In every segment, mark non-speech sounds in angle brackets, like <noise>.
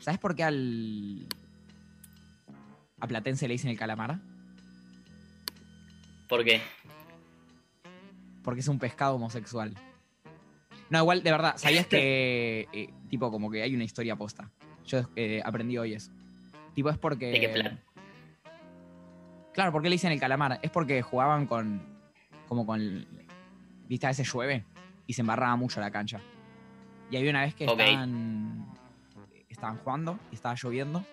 ¿Sabes por qué al. a Platense le dicen el calamar? ¿Por qué? Porque es un pescado homosexual. No, igual, de verdad, ¿sabías que. eh, tipo, como que hay una historia posta? Yo eh, aprendí hoy eso. Tipo, es porque. ¿De qué plan? Claro, ¿por qué le dicen el calamar? Es porque jugaban con. como con. ¿Viste? A veces llueve y se embarraba mucho la cancha. Y había una vez que Ok. estaban. Estaban jugando y estaba lloviendo.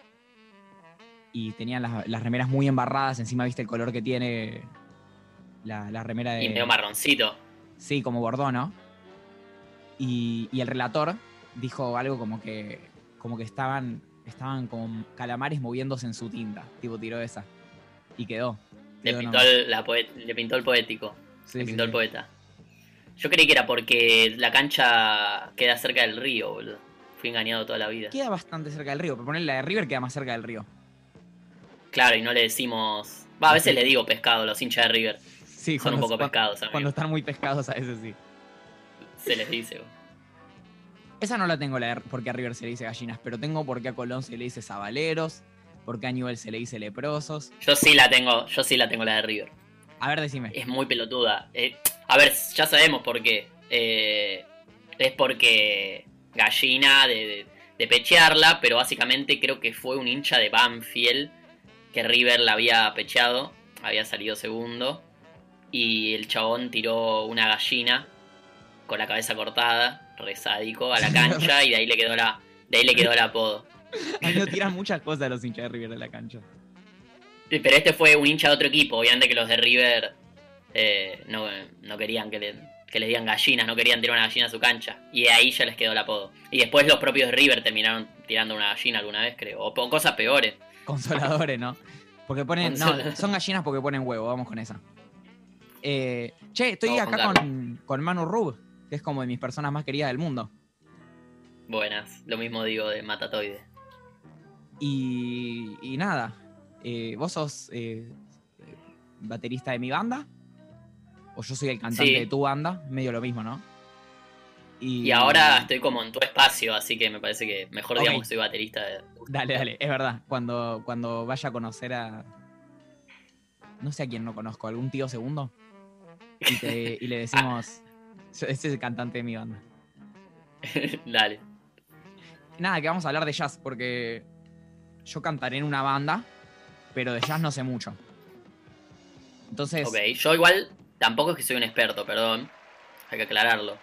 Y tenían las, las remeras muy embarradas. Encima, ¿viste el color que tiene la, la remera de. Y medio marroncito. Sí, como bordó, ¿no? Y, y el relator dijo algo como que. como que estaban. estaban como calamares moviéndose en su tinta. Tipo, tiró esa. Y quedó. Le Quedó pintó, el, la le pintó el poético. Sí, le pintó sí. el poeta. Yo creí que era porque la cancha queda cerca del río, boludo. Fui engañado toda la vida. Queda bastante cerca del río, pero poner la de River queda más cerca del río. Claro, y no le decimos. Va, a veces le digo pescado a los hinchas de River. Sí, Son un poco cuando- pescados, amigo. Cuando están muy pescados a veces sí. Se les dice. Esa no la tengo la de porque a River se le dice gallinas, pero tengo porque a Colón se le dice zabaleros, porque a Newell se le dice leprosos. Yo sí la tengo, yo sí la tengo la de River. A ver, decime. Es muy pelotuda. Eh, a ver, ya sabemos por qué. Eh, es porque gallina de, de- de pechearla, pero básicamente creo que fue un hincha de Banfield que River la había pecheado, había salido segundo, y el chabón tiró una gallina con la cabeza cortada, resádico, a la cancha, y de ahí le quedó la, de ahí le quedó el apodo. A mí no tiran muchas cosas los hinchas de River de la cancha. Pero este fue un hincha de otro equipo, obviamente que los de River eh, no, no querían que, le, que les digan gallinas, no querían tirar una gallina a su cancha. Y de ahí ya les quedó el apodo. Y después los propios River terminaron tirando una gallina alguna vez, creo. O, cosas peores. Consoladores, ¿no? Porque ponen. No, son gallinas porque ponen huevo, vamos con esa. Eh, che, estoy Vamos acá con con, con Manu Rub, que es como de mis personas más queridas del mundo. Buenas. Lo mismo digo de Matatoide. Y, y nada, eh, ¿vos sos eh, baterista de mi banda? ¿O yo soy el cantante Sí. de tu banda? Medio lo mismo, ¿no? Y ahora estoy como en tu espacio, así que me parece que mejor digamos que soy baterista de... Dale, dale, es verdad. Cuando, cuando vaya a conocer a. No sé a quién no conozco, algún tío segundo. Y, te- y le <laughs> decimos. "Yo- Ese es el cantante de mi banda. <laughs> Dale. Nada, que vamos a hablar de jazz, porque yo cantaré en una banda, pero de jazz no sé mucho. Entonces, Ok, yo igual tampoco es que soy un experto, perdón. Hay que aclararlo.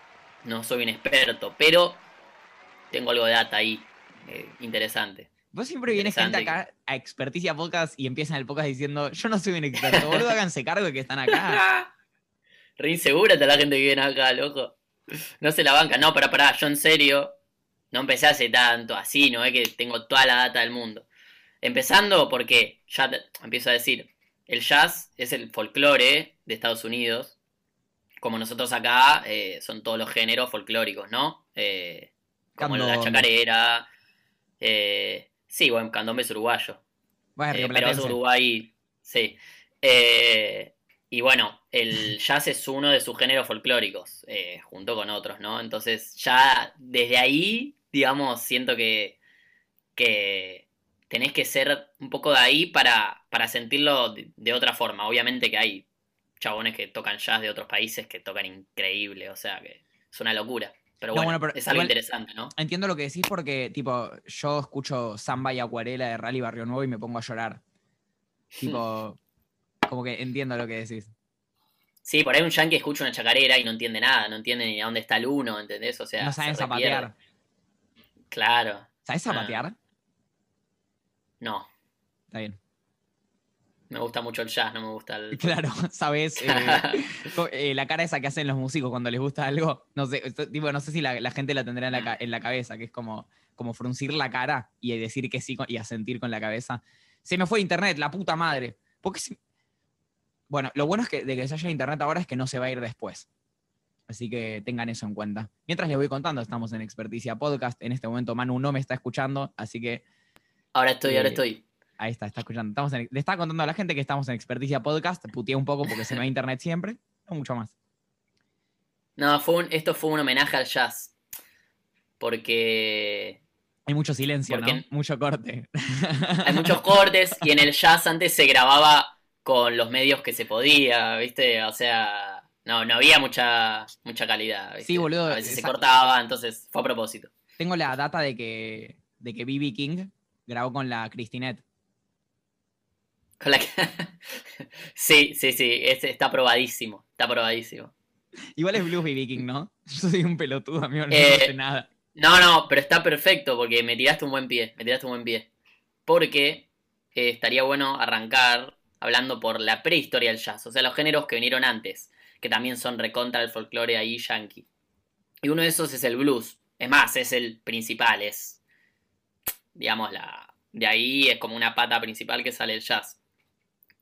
No soy un experto, pero tengo algo de data ahí. eh, interesante. vos siempre viene gente acá a Experticia Podcast y empiezan el podcast diciendo: Yo no soy un experto, boludo, háganse cargo de que están acá. <laughs> Re insegura está la gente que viene acá, loco. No se la banca. No, pero pará, yo en serio no empecé hace tanto así, no es que tengo toda la data del mundo. Empezando porque, ya te- empiezo a decir, el jazz es el folclore de Estados Unidos. Como nosotros acá, eh, son todos los géneros folclóricos, ¿no? Eh, como la chacarera. eh, sí, bueno, candombe es uruguayo. Bueno, pero es. Uruguay, sí. Y bueno, el <laughs> jazz es uno de sus géneros folclóricos, junto con otros, ¿no? Entonces ya desde ahí, digamos, siento que, que tenés que ser un poco de ahí para, para sentirlo de, de otra forma. Obviamente que hay chabones que tocan jazz de otros países que tocan increíble, o sea que es una locura. Pero No, bueno, pero es algo igual- interesante, ¿no? Entiendo lo que decís porque, tipo, yo escucho samba y acuarela de Rally Barrio Nuevo y me pongo a llorar. <laughs> Tipo, como que entiendo lo que decís. Sí, por ahí un yankee escucha una chacarera y no entiende nada, no entiende ni a dónde está el uno, ¿entendés? O sea, no saben se zapatear. Claro, ¿Sabes Ah. zapatear? no. Está bien. Me gusta mucho el jazz, no me gusta el. <laughs> Claro, sabes eh, <laughs> eh, la cara esa que hacen los músicos cuando les gusta algo. No sé, tipo, no sé si la, la gente la tendrá en la, ca- en la cabeza, que es como, como fruncir la cara y decir que sí y asentir con la cabeza. Se me fue internet, la puta madre. Porque si- Bueno, lo bueno es que de que se haya internet ahora es que no se va a ir después. Así que tengan eso en cuenta. Mientras les voy contando, estamos en Experticia Podcast. En este momento Manu no me está escuchando, así que Ahora estoy, ahora Eh, estoy. Ahí está, está escuchando. Estamos en- le estaba contando a la gente que estamos en Experticia Podcast. Puteé un poco porque se me va internet siempre. No mucho más. No, fue un- esto fue un homenaje al jazz. Porque Hay mucho silencio, ¿no? Porque- Mucho corte. Hay muchos cortes y en el jazz antes se grababa con los medios que se podía, ¿viste? O sea, no, no había mucha, mucha calidad. ¿viste? Sí, boludo, A veces se cortaba, entonces fue a propósito. Tengo la data de que, de que B.B. King grabó con la Christinette. Con la que- <laughs> sí, sí, sí, es- está probadísimo, está probadísimo. Igual es blues B.B. King, ¿no? <laughs> Yo soy un pelotudo, amigo, no Eh, sé nada. No, no, pero está perfecto porque me tiraste un buen pie, me tiraste un buen pie. Porque eh, estaría bueno arrancar hablando por la prehistoria del jazz, o sea, los géneros que vinieron antes, que también son recontra el folclore ahí yankee. Y uno de esos es el blues. Es más, es el principal, es, digamos, la... De ahí es como una pata principal que sale el jazz.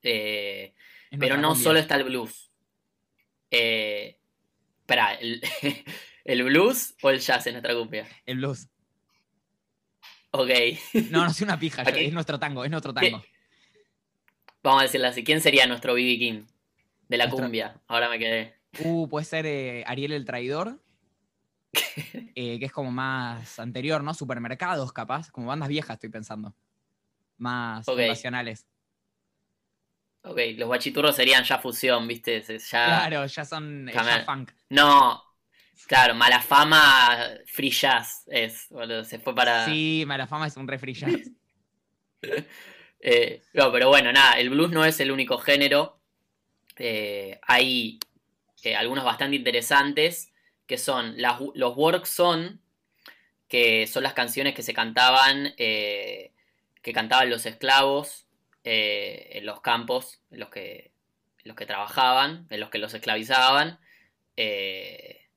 Eh, Es pero no solo está el blues. Eh, espera, ¿el, <laughs> ¿el blues o el jazz en nuestra cumbia? El blues. Ok, No, no soy una <laughs> pija, yo- es nuestro tango, es nuestro tango. vamos a decirlo así. ¿Quién sería nuestro BB King de la Nuestro- cumbia? Ahora me quedé. Uh, puede ser eh, Ariel el Traidor. <laughs> eh, que es como más anterior, ¿no? Supermercados, capaz. Como bandas viejas, estoy pensando. Más Ok. fundacionales. Ok, los guachiturros serían ya fusión, ¿viste? Ya... Claro, ya son ya funk. No, claro, mala fama, free jazz es, boludo, se fue para... Sí, Malafama es un refri jazz. <laughs> Eh, no, pero bueno, nada, el blues no es el único género. Eh, hay eh, algunos bastante interesantes que son las, los work song, que son las canciones que se cantaban, que cantaban los esclavos eh, en los campos en los que, en los que trabajaban, en los que los esclavizaban. Eh,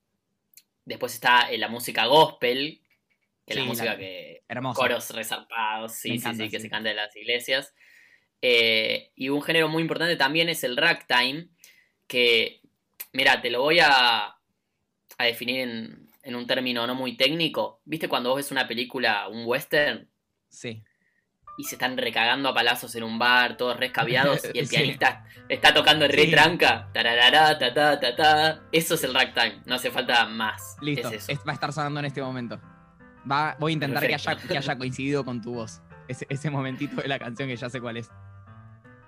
después está eh, la música gospel, que es la música la- que, Hermoso. coros resarpados, sí, sí, sí, que se canta en las iglesias. Eh, y un género muy importante también es el ragtime, que, mira, te lo voy a, a definir en, en un término no muy técnico. ¿Viste cuando vos ves una película, un western, Sí. Y se están recagando a palazos en un bar, todos rescabiados, y el <laughs> Sí. pianista está tocando re Sí. tranca? tararara, ta, ta, ta, ta. Eso es el ragtime, no hace falta más. Listo. Es eso. es- va a estar sonando en este momento. Va, voy a intentar que haya, que haya coincidido con tu voz. Ese, ese momentito de la canción que ya sé cuál es.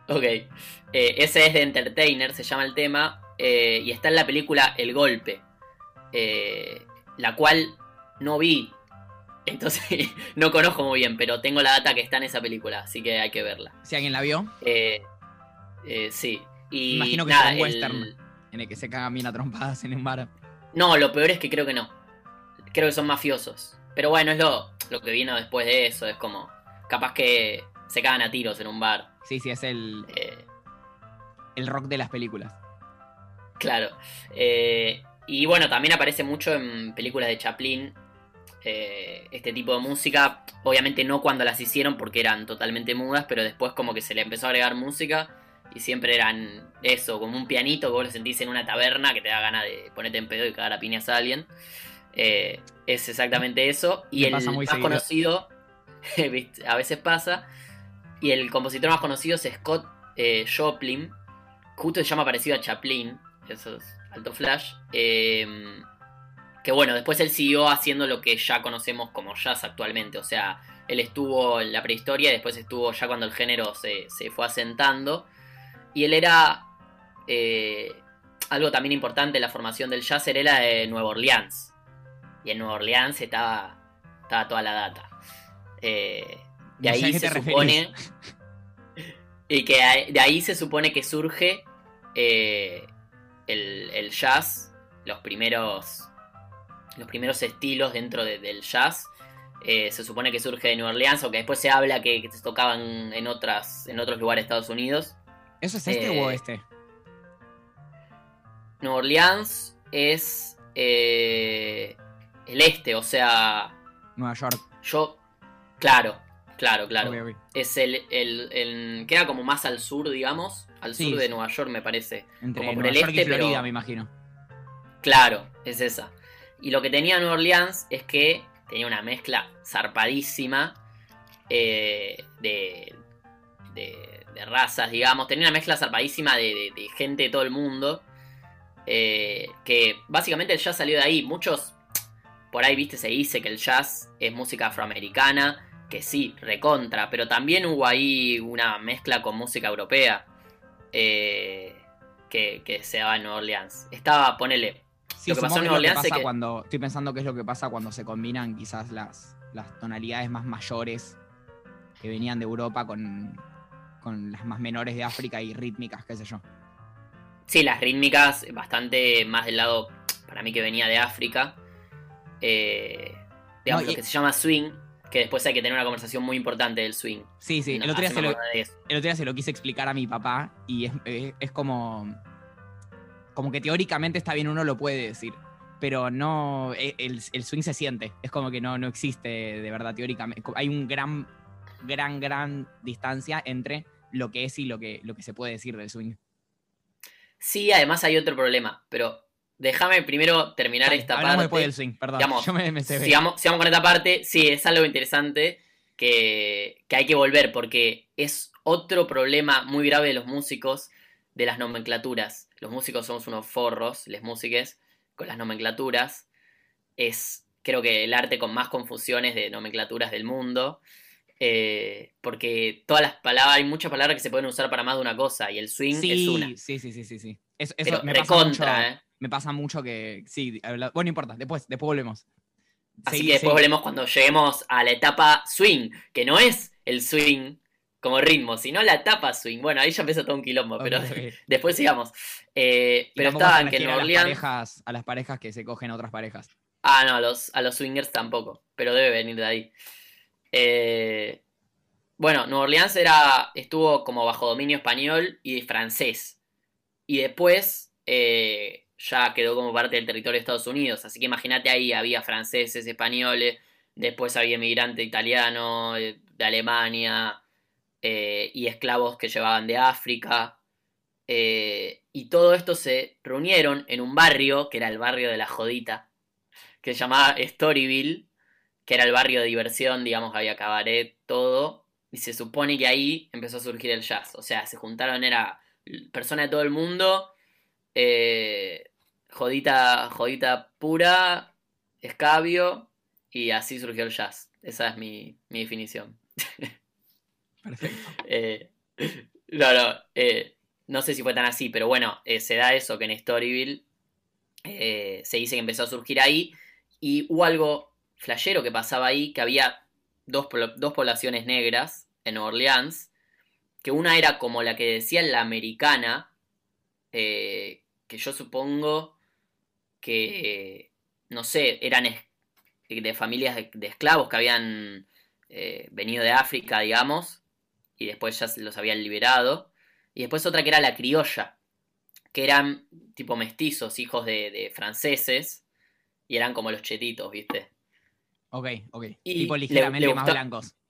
Ok. Eh, ese es de Entertainer, se llama el tema. eh, y está en la película El Golpe. eh, la cual no vi. Entonces <laughs> no conozco muy bien, pero tengo la data que está en esa película, así que hay que verla. Si alguien la vio, Eh, eh, sí. Y Imagino que nada, es un el- western. en el que se cagan bien a trompadas en un bar. No, lo peor es que creo que no. Creo que son mafiosos. Pero bueno, es lo, lo que vino después de eso. Es como. Capaz que se cagan a tiros en un bar. Sí, sí, es el, eh, el rock de las películas. Claro. Eh, y bueno, también aparece mucho en películas de Chaplin. Eh, este tipo de música. Obviamente no cuando las hicieron porque eran totalmente mudas, pero después como que se le empezó a agregar música. Y siempre eran eso, como un pianito que vos lo sentís en una taberna que te da ganas de ponerte en pedo y cagar a piñas a alguien. Eh, es exactamente eso. Y el más seguido. conocido, <laughs> a veces pasa. Y el compositor más conocido es Scott eh, Joplin. Justo se llama parecido a Chaplin. Eso es alto flash. Eh, que bueno, después él siguió haciendo lo que ya conocemos como jazz actualmente. O sea, él estuvo en la prehistoria y después estuvo ya cuando el género se, se fue asentando. Y él era. eh, algo también importante en la formación del jazz, él era de Nueva Orleans. Y en Nueva Orleans estaba, estaba toda la data. Eh, de ahí se supone. <laughs> Y que de ahí se supone que surge eh, el, el jazz, los primeros. Los primeros estilos dentro de- del jazz. Eh, se supone que surge de Nueva Orleans, aunque después se habla que, que se tocaban en otras. en otros lugares de Estados Unidos. ¿Eso es este Eh, o este? Nueva Orleans es eh, el este, o sea, Nueva York. yo, claro, claro, claro. Es el, el, el- queda como más al sur, digamos, al Sí. sur de Nueva York me parece. Entre Como por Nueva el York este, y Florida, pero- me imagino. Claro, es esa. Y lo que tenía Nueva Orleans es que tenía una mezcla zarpadísima eh, de, de, de razas, digamos. Tenía una mezcla zarpadísima de, gente de todo el mundo. eh, que básicamente ya salió de ahí. Muchos por ahí, viste, se dice que el jazz es música afroamericana, que sí, recontra, pero también hubo ahí una mezcla con música europea eh, que, que, se daba en Nueva Orleans. Estaba, ponele. Lo que pasó en Nueva Orleans es que... cuando. Estoy pensando que es lo que pasa cuando se combinan quizás las, las tonalidades más mayores que venían de Europa con, con las más menores de África y rítmicas, qué sé yo. Sí, las rítmicas bastante más del lado, para mí que venía de África. Eh, digamos, lo que se llama swing, que después hay que tener una conversación muy importante del swing. Sí, sí, el, otro día se lo, el otro día se lo quise explicar a mi papá y es, como, como que teóricamente está bien, uno lo puede decir, pero no, e, el, swing se siente, es como que no, no existe de verdad teóricamente. Hay un gran, gran, gran distancia entre lo que es y lo que, lo que se puede decir del swing. Sí, además hay otro problema, pero déjame primero terminar esta parte. después del swing, perdón. Yo me, sigamos, con esta parte. Sí, es algo interesante que, hay que volver porque es otro problema muy grave de los músicos de las nomenclaturas. Los músicos somos unos forros, les músiques, con las nomenclaturas. Es, creo que, el arte con más confusiones de nomenclaturas del mundo. Eh, porque todas las palabras, hay muchas palabras que se pueden usar para más de una cosa y el swing es una. Sí, sí, sí, sí, sí. Eso, me pasa ¿eh? Me pasa mucho que. Sí, bueno, no importa, después, después volvemos. Así que después volvemos cuando lleguemos a la etapa swing, que no es el swing como ritmo, sino la etapa swing. Bueno, ahí ya empezó todo un quilombo, pero <laughs> después sigamos. Eh, pero estaban que en Orleans. A las, parejas, que se cogen otras parejas. Ah, no, a los, a los swingers tampoco, pero debe venir de ahí. Eh, bueno, Nueva Orleans era, estuvo como bajo dominio español y francés. Y después eh, ya quedó como parte del territorio de Estados Unidos. Así que imagínate ahí, había franceses, españoles, después había inmigrante italiano, eh, de Alemania, y esclavos que llevaban de África. y todo esto se reunieron en un barrio, que era el barrio de la Jodita, que se llamaba Storyville, que era el barrio de diversión, digamos, había cabaret, todo, y se supone que ahí empezó a surgir el jazz. O sea, se juntaron, era personas de todo el mundo, eh, jodita, jodita pura, escabio, y así surgió el jazz. Esa es mi, definición. <laughs> Perfecto. Eh, no, no, eh, no sé si fue tan así, pero bueno, se da eso que en Storyville se dice que empezó a surgir ahí. Y hubo algo flashero que pasaba ahí, que había dos, poblaciones negras en Nueva Orleans, que una era como la que decía la americana, eh, que yo supongo que, no sé, eran de familias de, esclavos que habían eh, venido de África, digamos, y después ya los habían liberado. Y después otra que era la criolla, que eran tipo mestizos, hijos de, de franceses, y eran como los chetitos, ¿viste? Ok, ok. Y tipo ligeramente más blancos. <laughs>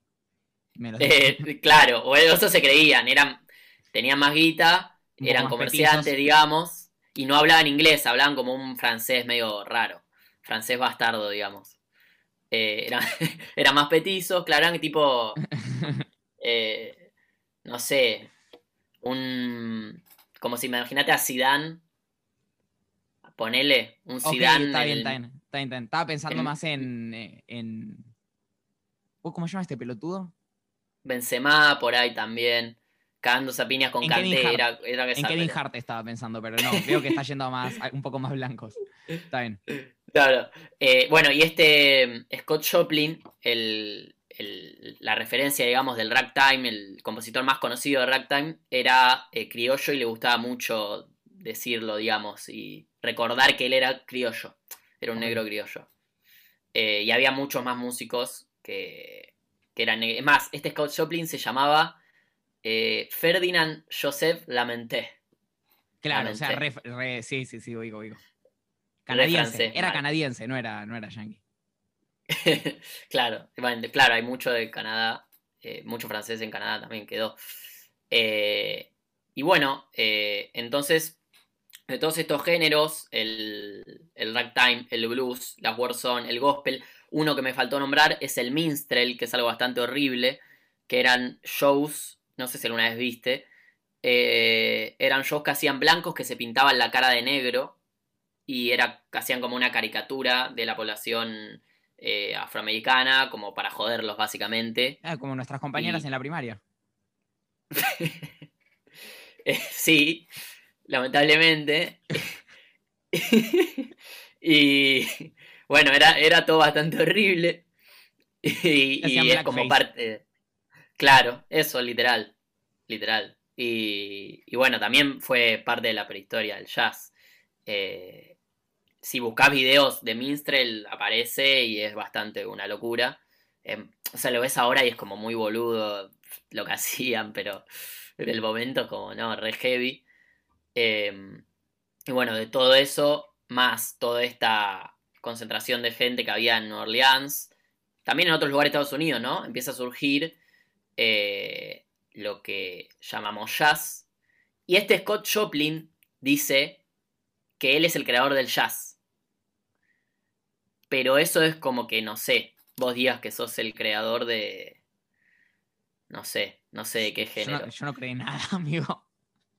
Eh, claro, o eso se creían, eran, tenían más guita, eran comerciantes, digamos, y no hablaban inglés, hablaban como un francés medio raro, francés bastardo, digamos. Eh, eran, <laughs> más petizos, claro, eran tipo, <laughs> eh, no sé, un, como si imagínate a Zidane, ponele un Zidane. está bien, está bien. Estaba pensando más en, eh, en... ¿Cómo se llama este pelotudo? Benzema por ahí también. Cagándose a piñas con Kanté. Era, en Kevin Hart estaba pensando, pero no, veo que está yendo más, un poco más blancos. Está bien. <laughs> Claro. Eh, bueno, y este mm, Scott Joplin, la referencia, digamos, del ragtime, el compositor más conocido de ragtime, era eh, criollo y le gustaba mucho decirlo, digamos, y recordar que él era criollo. Era un negro criollo. Eh, y había muchos más músicos que, que eran negros. Es más, este Scott Joplin se llamaba eh, Ferdinand Joseph Lamenté. Claro, o sea, sí, sí, sí, oigo, oigo. Canadiense. era canadiense, no era, no era yankee. <laughs> claro, claro, hay mucho de Canadá, eh, mucho francés en Canadá también quedó. y bueno, entonces de todos estos géneros, el, ragtime, el blues, la warzone, el gospel, uno que me faltó nombrar es el minstrel, que es algo bastante horrible, que eran shows, no sé si alguna vez viste, eh, eran shows que hacían blancos que se pintaban la cara de negro y era, hacían como una caricatura de la población eh, afroamericana, como para joderlos básicamente. Ah, como nuestras compañeras Y- en la primaria. Eh, <laughs> sí, lamentablemente. <laughs> y bueno, era, era todo bastante horrible. Y, es como parte. Claro, eso, literal. Literal. Y, y bueno, también fue parte de la prehistoria del jazz. Eh, si buscas videos de Minstrel, aparece y es bastante una locura. Eh, o sea, lo ves ahora y es como muy boludo lo que <laughs> hacían, pero en el momento como, no, re heavy. Eh, y bueno, de todo eso, más toda esta concentración de gente que había en Nueva Orleans, también en otros lugares de Estados Unidos, ¿no? Empieza a surgir eh, lo que llamamos jazz. Y este Scott Joplin dice que él es el creador del jazz. Pero eso es como que, no sé, vos digas que sos el creador de... No sé, no sé de qué Yo género. no, yo no creí nada, <laughs> amigo.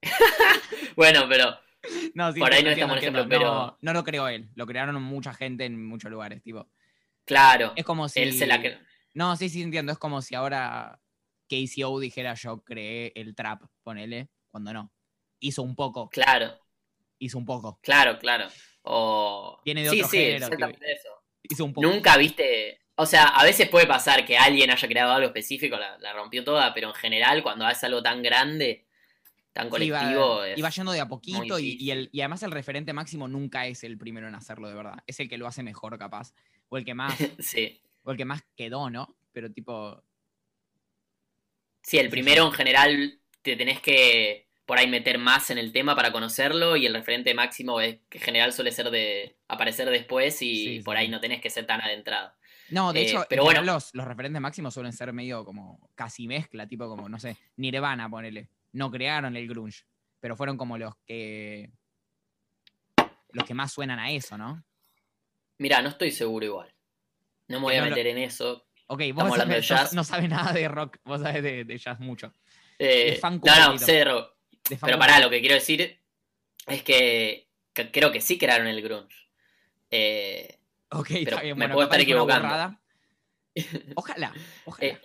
<laughs> Bueno, pero No, sí, Por ahí no entiendo, estamos ejemplo, pero- No, no lo creó él. Lo crearon mucha gente en muchos lugares, tipo. claro, Es como si. él se la... cre- No, sí, sí, entiendo. Es como si ahora KCO dijera yo creé el trap, ponele, cuando no. Hizo un poco, Claro, hizo un poco. claro, claro. O... Viene de sí, otro sí, género, exactamente eso. Hizo un poco. Nunca viste. O sea, a veces puede pasar que alguien haya creado algo específico, la, la rompió toda, pero en general, cuando haces algo tan grande, tan colectivo. y va yendo de a poquito y, y el- y además el referente máximo nunca es el primero en hacerlo de verdad. Es el que lo hace mejor capaz. O el que más, <laughs> sí. o el que más quedó, ¿no? Pero tipo, Sí, el primero en general te tenés que por ahí meter más en el tema para conocerlo y el referente máximo es que en general suele ser de aparecer después y Sí, sí, por ahí no tenés que ser tan adentrado. No, de Eh, hecho, pero bueno. los, los referentes máximos suelen ser medio como casi mezcla, tipo como, no sé, Nirvana, ponele. No crearon el grunge, pero fueron como los que. los que más suenan a eso, ¿no? Mira, no estoy seguro igual. No me voy a no lo- meter en eso. Ok, vos sabés- no- jazz. No, sabes nada de rock, vos sabés de, de jazz mucho. Eh, no, no, sé de rock. De Pero pará, lo que quiero decir es que, que creo que sí crearon el grunge. Eh, Ok, pero está bien, me bueno, puedo estar equivocando. <laughs> Ojalá, ojalá. Eh,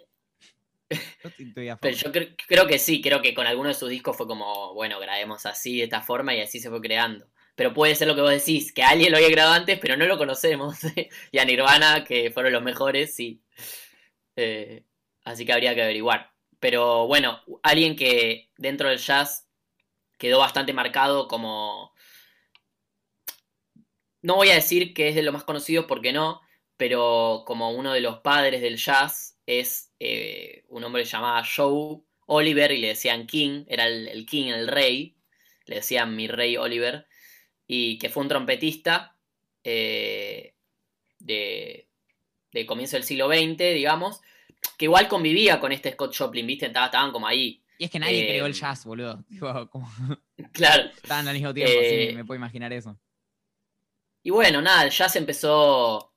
a <laughs> pero yo cre- creo que sí, creo que con alguno de sus discos fue como, bueno, grabemos así, de esta forma, y así se fue creando. Pero puede ser lo que vos decís, que alguien lo había grabado antes, pero no lo conocemos. <laughs> y a Nirvana, que fueron los mejores, sí. Eh, así que habría que averiguar. Pero bueno, alguien que dentro del jazz quedó bastante marcado como... No voy a decir que es de los más conocidos porque no, pero como uno de los padres del jazz es eh, un hombre llamado Joe Oliver y le decían King, era el, King, el rey, le decían mi rey Oliver, y que fue un trompetista eh, de, comienzo del siglo XX, digamos, que igual convivía con este Scott Joplin, ¿viste? Estaban como ahí. Y es que nadie eh, creó el jazz, boludo. <laughs> Tipo, como Claro. <laughs> estaban al mismo tiempo, Eh, sí, me puedo imaginar eso. Y bueno, nada, el jazz empezó,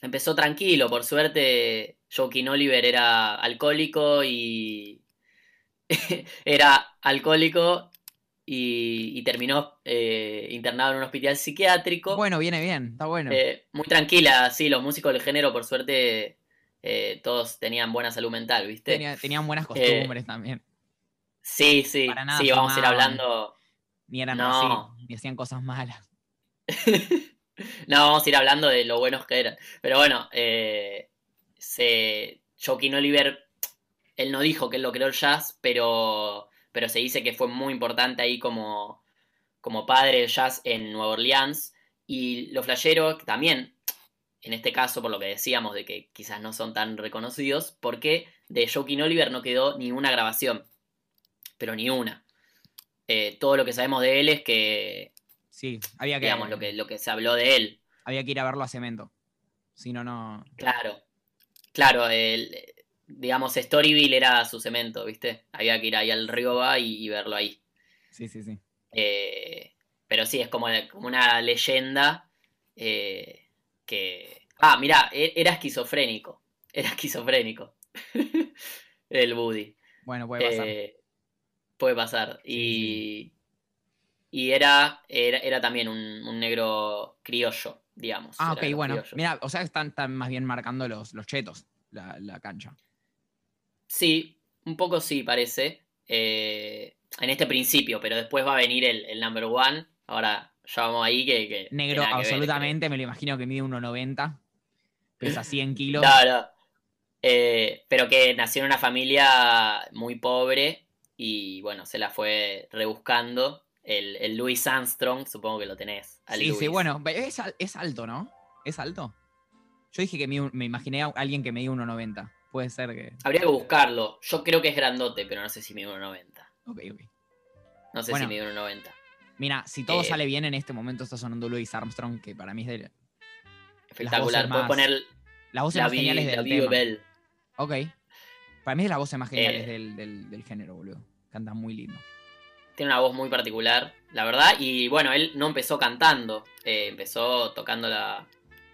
empezó tranquilo. Por suerte, Joaquín Oliver era alcohólico y <laughs> era alcohólico y, y terminó eh, internado en un hospital psiquiátrico. Bueno, viene bien, está bueno. Eh, muy tranquila, sí, los músicos del género, por suerte, eh, todos tenían buena salud mental, ¿viste? Tenía- tenían buenas costumbres también. Sí, sí, Para nada sí, vamos a ir hablando. Ni eran No. así, ni hacían cosas malas. <laughs> No, vamos a ir hablando de lo buenos que eran. Pero bueno, eh, se, Joaquín Oliver, él no dijo que él lo creó el jazz, pero, pero se dice que fue muy importante ahí como, como padre del jazz en Nueva Orleans. Y los flasheros también, en este caso, por lo que decíamos de que quizás no son tan reconocidos, porque de Joaquín Oliver no quedó ni una grabación. Pero ni una. Eh, todo lo que sabemos de él es que, Sí, había que, digamos, lo que, lo que se habló de él. había que ir a verlo a cemento. Si no, no. Claro, claro, el, digamos, Storyville era su cemento, ¿viste? Había que ir ahí al río va y, y verlo ahí. Sí, sí, sí. Eh, pero sí, es como, como una leyenda eh, que... Ah, mirá, e- era esquizofrénico. Era esquizofrénico. <laughs> el Buddy. Bueno, puede pasar. Eh, puede pasar. Y, y era, era, era también un, un negro criollo, digamos. Ah, ok, bueno. Mira, o sea, están, están más bien marcando los, los chetos, la, la cancha. Sí, un poco sí parece. eh, en este principio, pero después va a venir el, el number one. Ahora ya vamos ahí que... Negro, que absolutamente, me lo imagino que mide 1,90. Pesa <laughs> 100 kilos. Claro. Eh, pero que nació en una familia muy pobre y bueno, se la fue rebuscando. El, el Louis Armstrong, supongo que lo tenés. al Sí, sí, Louis. bueno, es, es alto, ¿no? ¿Es alto? Yo dije que me imaginé a alguien que medía 1,90. Puede ser que. Habría que buscarlo. Yo creo que es grandote, pero no sé si mide 1,90. Ok, ok. No sé Bueno. si mide 1,90. Mira, si todo Eh, sale bien en este momento está sonando Louis Armstrong, que para mí es de Espectacular. Puedes más poner las voces la, más vi, geniales del tema. Bell. Ok. Para mí es de las voces más geniales Eh. del, del- del género, boludo. Canta muy lindo. Tiene una voz muy particular, la verdad. Y bueno, él no empezó cantando. eh, empezó tocando la,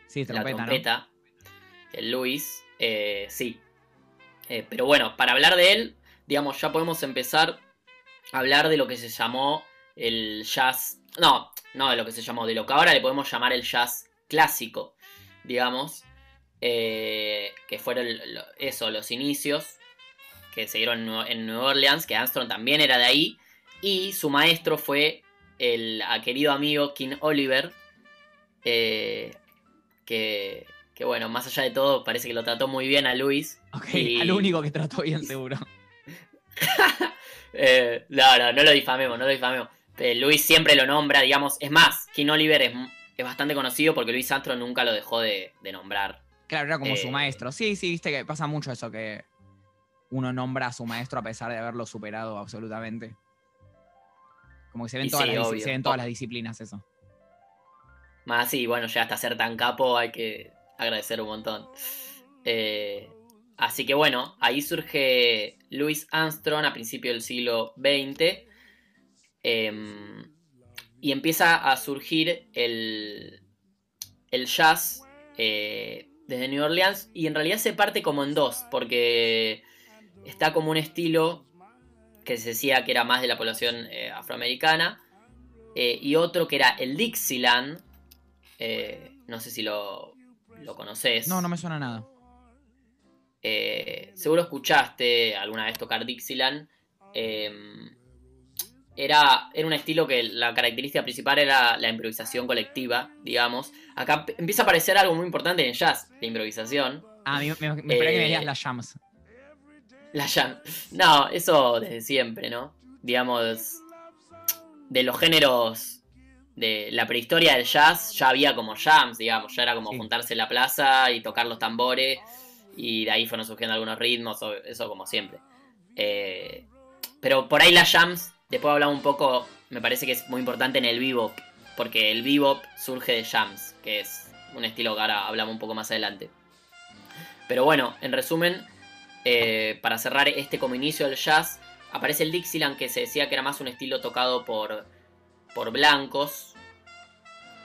Sí, la trompeta, ¿no? trompeta. El Luis, eh, sí. Eh, pero bueno, para hablar de él, digamos, ya podemos empezar a hablar de lo que se llamó el jazz. No, no de lo que se llamó, de lo que ahora le podemos llamar el jazz clásico, digamos. que fueron eso, los inicios que se dieron en Nue- en New Orleans, que Armstrong también era de ahí. Y su maestro fue el querido amigo King Oliver, eh, que, que bueno, más allá de todo, parece que lo trató muy bien a Luis. Ok, Y- <laughs> al único que trató bien, <laughs> seguro. Eh, no, no, no lo difamemos, no lo difamemos. Eh, Luis siempre lo nombra, digamos. Es más, King Oliver es, es bastante conocido porque Luis Armstrong nunca lo dejó de, de nombrar. Claro, era como su maestro. Sí, sí, viste que pasa mucho eso, que uno nombra a su maestro a pesar de haberlo superado absolutamente. Como que se ven, todas, sí, las, se ven todas las disciplinas eso. Más sí, bueno, ya hasta ser tan capo hay que agradecer un montón. Eh, así que bueno, ahí surge Louis Armstrong a principios del siglo XX. em, y empieza a surgir el, el jazz eh, desde New Orleans. Y en realidad se parte como en dos, porque está como un estilo que se decía que era más de la población eh, afroamericana. eh, y otro que era el Dixieland. eh, no sé si lo, lo conoces. No, no me suena nada. Eh, seguro escuchaste alguna vez tocar Dixieland. Era, era un estilo que la característica principal era la improvisación colectiva, digamos. Acá empieza a aparecer algo muy importante en el jazz, la improvisación. Ah, me, me, que me las jams. La jam. No, eso desde siempre, ¿no? Digamos, de los géneros de la prehistoria del jazz, ya había como jams, digamos, ya era como Sí. juntarse en la plaza y tocar los tambores, y de ahí fueron surgiendo algunos ritmos, eso como siempre. Eh, pero por ahí las jams, después hablamos un poco, me parece que es muy importante en el bebop, porque el bebop surge de jams, que es un estilo que ahora hablamos un poco más adelante. Pero bueno, en resumen, eh, para cerrar este como inicio del jazz, aparece el Dixieland que se decía que era más un estilo tocado por, por blancos.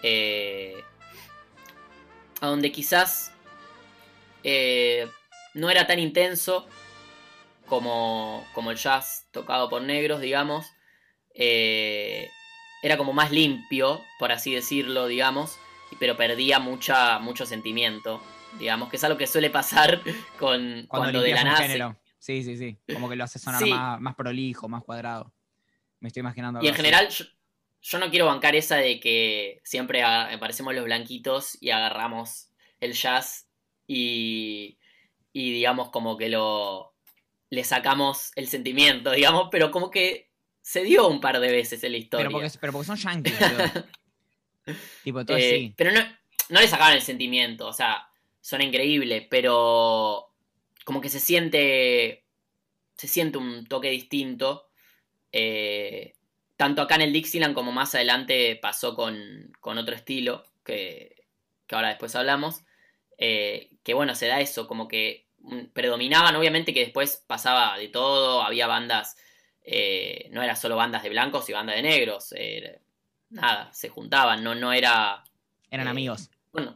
eh, a donde quizás eh, no era tan intenso como, como el jazz tocado por negros, digamos. Era como más limpio, por así decirlo, digamos, pero perdía mucha, mucho sentimiento, digamos, que es algo que suele pasar <laughs> con Cuando, cuando, de la nada. Sí, sí, sí. Como que lo hace sonar Sí. más, más prolijo, más cuadrado. Me estoy imaginando Y en así. general, yo, yo no quiero bancar esa de que siempre aparecemos los blanquitos y agarramos el jazz y, y digamos como que lo le sacamos el sentimiento, <laughs> digamos, pero como que se dio un par de veces en la historia. Pero porque, pero porque son yankees, <laughs> tipo, entonces Eh, sí. Pero no, no le sacaban el sentimiento, o sea, son increíbles, pero como que se siente, se siente un toque distinto. eh, tanto acá en el Dixieland como más adelante pasó con, con otro estilo, que, que ahora después hablamos. eh, que bueno, se da eso, como que predominaban, obviamente que después pasaba de todo, había bandas, eh, no era solo bandas de blancos y bandas de negros, nada, se juntaban, no, no era... Eran amigos. Bueno,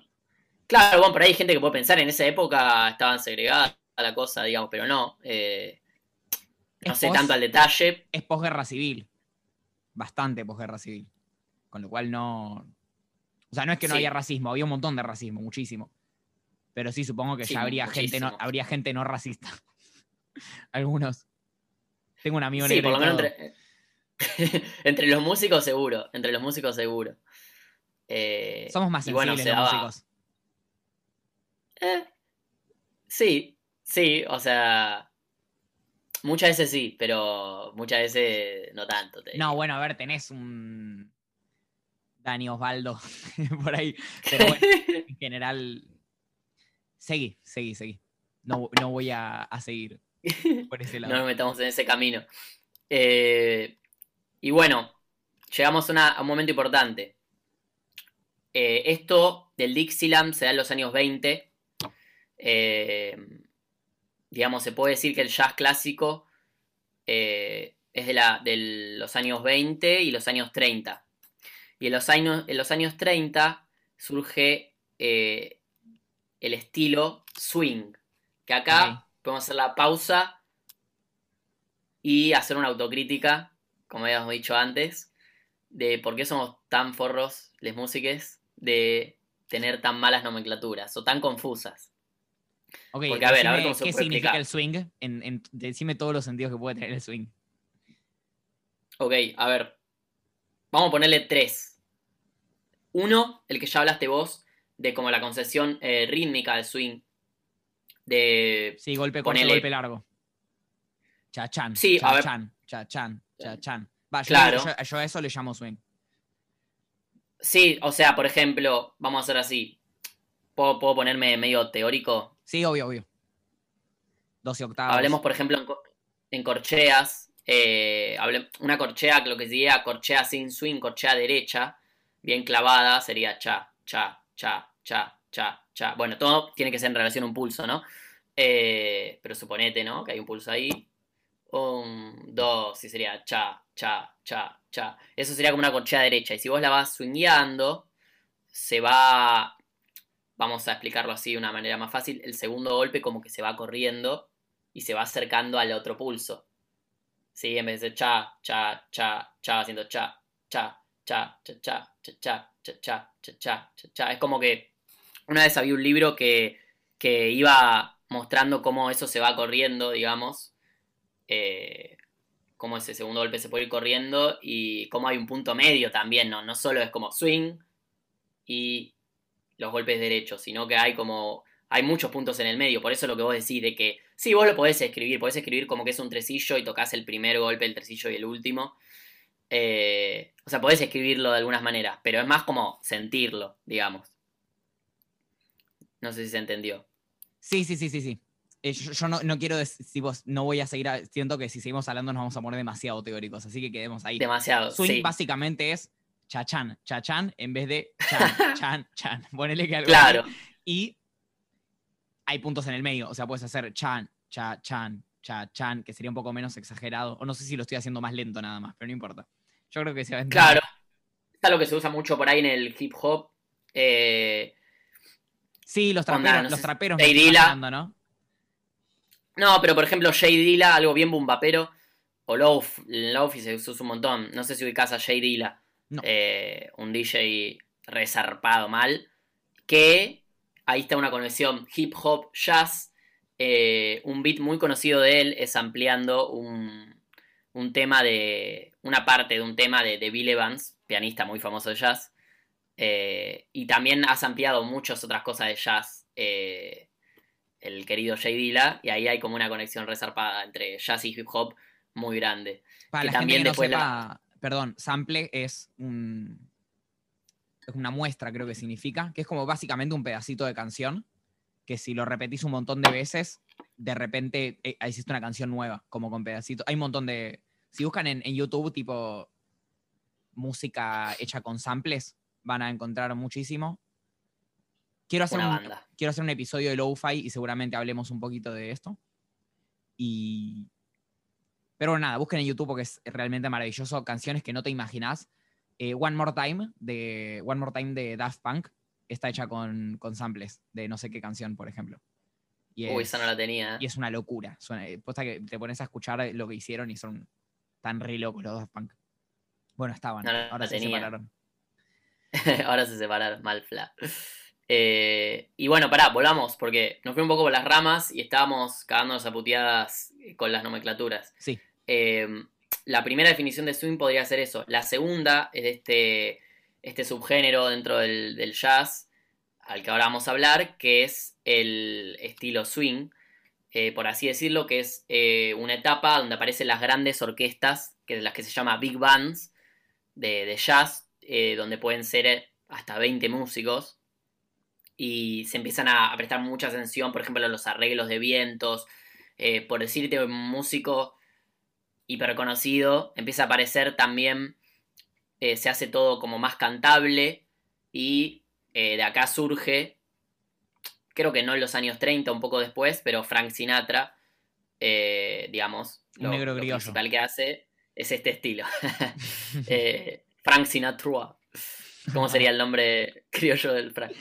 claro, bueno, por ahí hay gente que puede pensar, en esa época estaban segregadas la cosa, digamos, pero no. eh, no Es sé tanto al detalle. Es posguerra civil. bastante posguerra civil. Con lo cual no. O sea, no es que no Sí. había racismo, había un montón de racismo, muchísimo. Pero sí, supongo que Sí, ya habría gente, no, habría gente no racista. <laughs> Algunos. Tengo un amigo Sí, negro. por lo menos entre, <laughs> entre los músicos seguro, entre los músicos seguro. Eh, Somos más bueno, sensibles se los daba- músicos. Eh, sí, sí, o sea, muchas veces sí, pero muchas veces no tanto. te No, bueno, a ver, tenés un Dani Osvaldo <laughs> por ahí. Pero bueno, <laughs> en general. Seguí, seguí, seguí. No, no voy a, a seguir por ese no lado. nos metamos en ese camino. Eh, y bueno, llegamos a, una- a un momento importante. Eh, esto del Dixieland se da en los años 20. Eh, digamos, se puede decir que el jazz clásico eh, es de, la, de los años 20 y los años 30. Y en los años, en los años 30 surge eh, el estilo swing. Que acá Ok. podemos hacer la pausa y hacer una autocrítica, como habíamos dicho antes, de por qué somos tan forros, les músiques, de tener tan malas nomenclaturas o tan confusas. Ok, Porque, a ver, a ver decime cómo se ¿Qué significa explicar. el swing? En, en- decime todos los sentidos que puede tener el swing. Ok, a ver. Vamos a ponerle tres. Uno, el que ya hablaste vos, de como la concesión eh, rítmica del swing. De. Sí, golpe corto, Ponele. golpe largo. Chachan. Sí, a ver. chachan, chachan, chachan. Va, yo, Claro. yo- yo a eso le llamo swing. Sí, o sea, por ejemplo, vamos a hacer así. ¿Puedo, puedo ponerme medio teórico? Sí, obvio, obvio. 12 octavos. Hablemos, por ejemplo, en, co- en corcheas. eh, una corchea, lo que sería corchea sin swing, corchea derecha, bien clavada, sería cha, cha, cha, cha, cha, cha. Bueno, todo tiene que ser en relación a un pulso, ¿no? Eh, pero suponete, ¿no? Que hay un pulso ahí. Un, dos, y sería cha, cha, cha, cha. Eso sería como una corchea derecha. Y si vos la vas swingueando, se va. Vamos a explicarlo así de una manera más fácil. El segundo golpe, como que se va corriendo y se va acercando al otro pulso. ¿Sí? En vez de cha, cha, cha, cha, haciendo cha, cha, cha, cha, cha, cha, cha, cha, cha, cha, cha, cha, cha. Es como que una vez había un libro que, que iba mostrando cómo eso se va corriendo, digamos. Eh, cómo ese segundo golpe se puede ir corriendo y cómo hay un punto medio también, ¿no? No solo es como swing y los golpes derechos, sino que hay como hay muchos puntos en el medio, por eso lo que vos decís de que sí, vos lo podés escribir, podés escribir como que es un tresillo y tocas el primer golpe, el tresillo y el último. Eh, o sea, podés escribirlo de algunas maneras, pero es más como sentirlo, digamos. No sé si se entendió. Sí, sí, sí, sí, sí. Eh, yo yo no, no quiero decir, si vos no voy a seguir, a- siento que si seguimos hablando nos vamos a poner demasiado teóricos, así que quedemos ahí. Demasiado. Swing sí. básicamente es chachan, chachan en vez de <laughs> chan, chan, chan. <laughs> Ponele que algo Claro. Y hay puntos en el medio, o sea, puedes hacer chan, cha, chan, cha, chan, que sería un poco menos exagerado. O no sé si lo estoy haciendo más lento nada más, pero no importa. Yo creo que se va a entender. claro. Es algo que se usa mucho por ahí en el hip hop. Eh, Sí, los Onda, traperos, no los sé, traperos Jay me están Dilla. hablando, ¿no? No, pero por ejemplo, Jay Dilla, algo bien bumbapero. O Loaf, Loaf se usa un montón. No sé si ubicás a Jay Dilla. No. Eh, un DJ resarpado mal. Que ahí está una conexión hip hop, jazz. Eh, un beat muy conocido de él es ampliando un, un tema de. Una parte de un tema de, de Bill Evans, pianista muy famoso de jazz. Eh, y también has ampliado muchas otras cosas de jazz. eh, el querido Jay Dilla, y ahí hay como una conexión resarpada entre jazz y hip hop muy grande. Para que la gente también que no después sepa, perdón, sample es un es una muestra, creo que significa, que es como básicamente un pedacito de canción, que si lo repetís un montón de veces, de repente eh, hiciste una canción nueva, como con pedacitos. Hay un montón de. Si buscan en, en YouTube, tipo música hecha con samples, van a encontrar muchísimo. Quiero hacer, un, quiero hacer un episodio de Lo-Fi y seguramente hablemos un poquito de esto. Y. Pero bueno, nada, busquen en YouTube porque es realmente maravilloso. Canciones que no te imaginás. Eh, One More Time de One More Time de Daft Punk está hecha con, con samples de no sé qué canción, por ejemplo. Y Uy, es, esa no la tenía. y es una locura. Suena, eh, posta que te pones a escuchar lo que hicieron y son tan re locos los Daft Punk. Bueno, estaban. No, no, ahora se tenía. separaron. <laughs> Ahora se separaron, mal fla. Eh, y bueno, pará, volvamos, porque nos fue un poco por las ramas y estábamos cagándonos a puteadas con las nomenclaturas. Sí. Eh, la primera definición de swing podría ser eso. La segunda es este, este subgénero dentro del, jazz al que ahora vamos a hablar, que es el estilo swing, eh, por así decirlo, que es eh, una etapa donde aparecen las grandes orquestas, que de las que se llama big bands de, jazz, eh, donde pueden ser hasta 20 músicos. Y se empiezan a, a prestar mucha atención, por ejemplo, a los arreglos de vientos. Por decirte, un músico hiper conocido, empieza a aparecer también, eh, se hace todo como más cantable y eh, de acá surge, creo que no en los años 30, un poco después, pero Frank Sinatra, eh, digamos, lo, negro lo principal que hace es este estilo. <laughs> Frank Sinatra. ¿Cómo <laughs> sería el nombre criollo del Frank?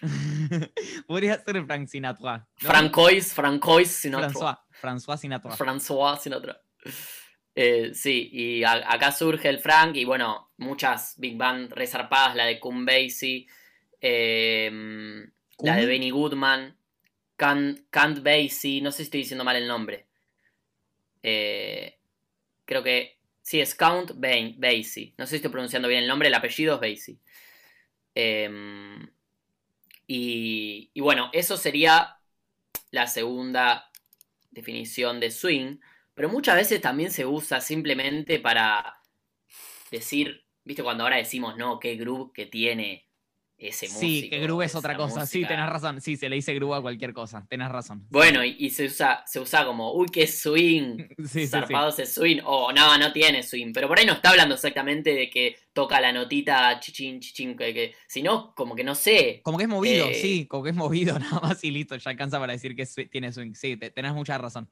<laughs> Podría ser Frank Sinatra. ¿no? Francois, Francois Sinatra. François. François Sinatra. François Sinatra. Eh, sí, y a- acá surge el Frank y bueno, muchas big band resarpadas, la de Cum Basie, eh, la de. Benny Goodman, Count, Count Basie, no sé si estoy diciendo mal el nombre. Eh, creo que sí, es Count Ba- Basie, no sé si estoy pronunciando bien el nombre, el apellido es Basie. Eh, y, y bueno, eso sería la segunda definición de swing, pero muchas veces también se usa simplemente para decir, viste, cuando ahora decimos, no, qué groove que tiene ese músico. Sí, que groove es otra cosa. Sí, música". tenés razón. Sí, se le dice groove a cualquier cosa. Tenés razón. Bueno, y, y se usa, se usa como, uy, qué swing, <laughs> Sí, sí, sí. zarpado ese swing, o no, no tiene swing, pero por ahí no está hablando exactamente de que toca la notita chichín, chichín, que, que- sino como que no sé, Como que es movido, Eh, sí, como que es movido <laughs> nada más y listo, ya alcanza para decir que tiene swing. Sí, te- tenés mucha razón.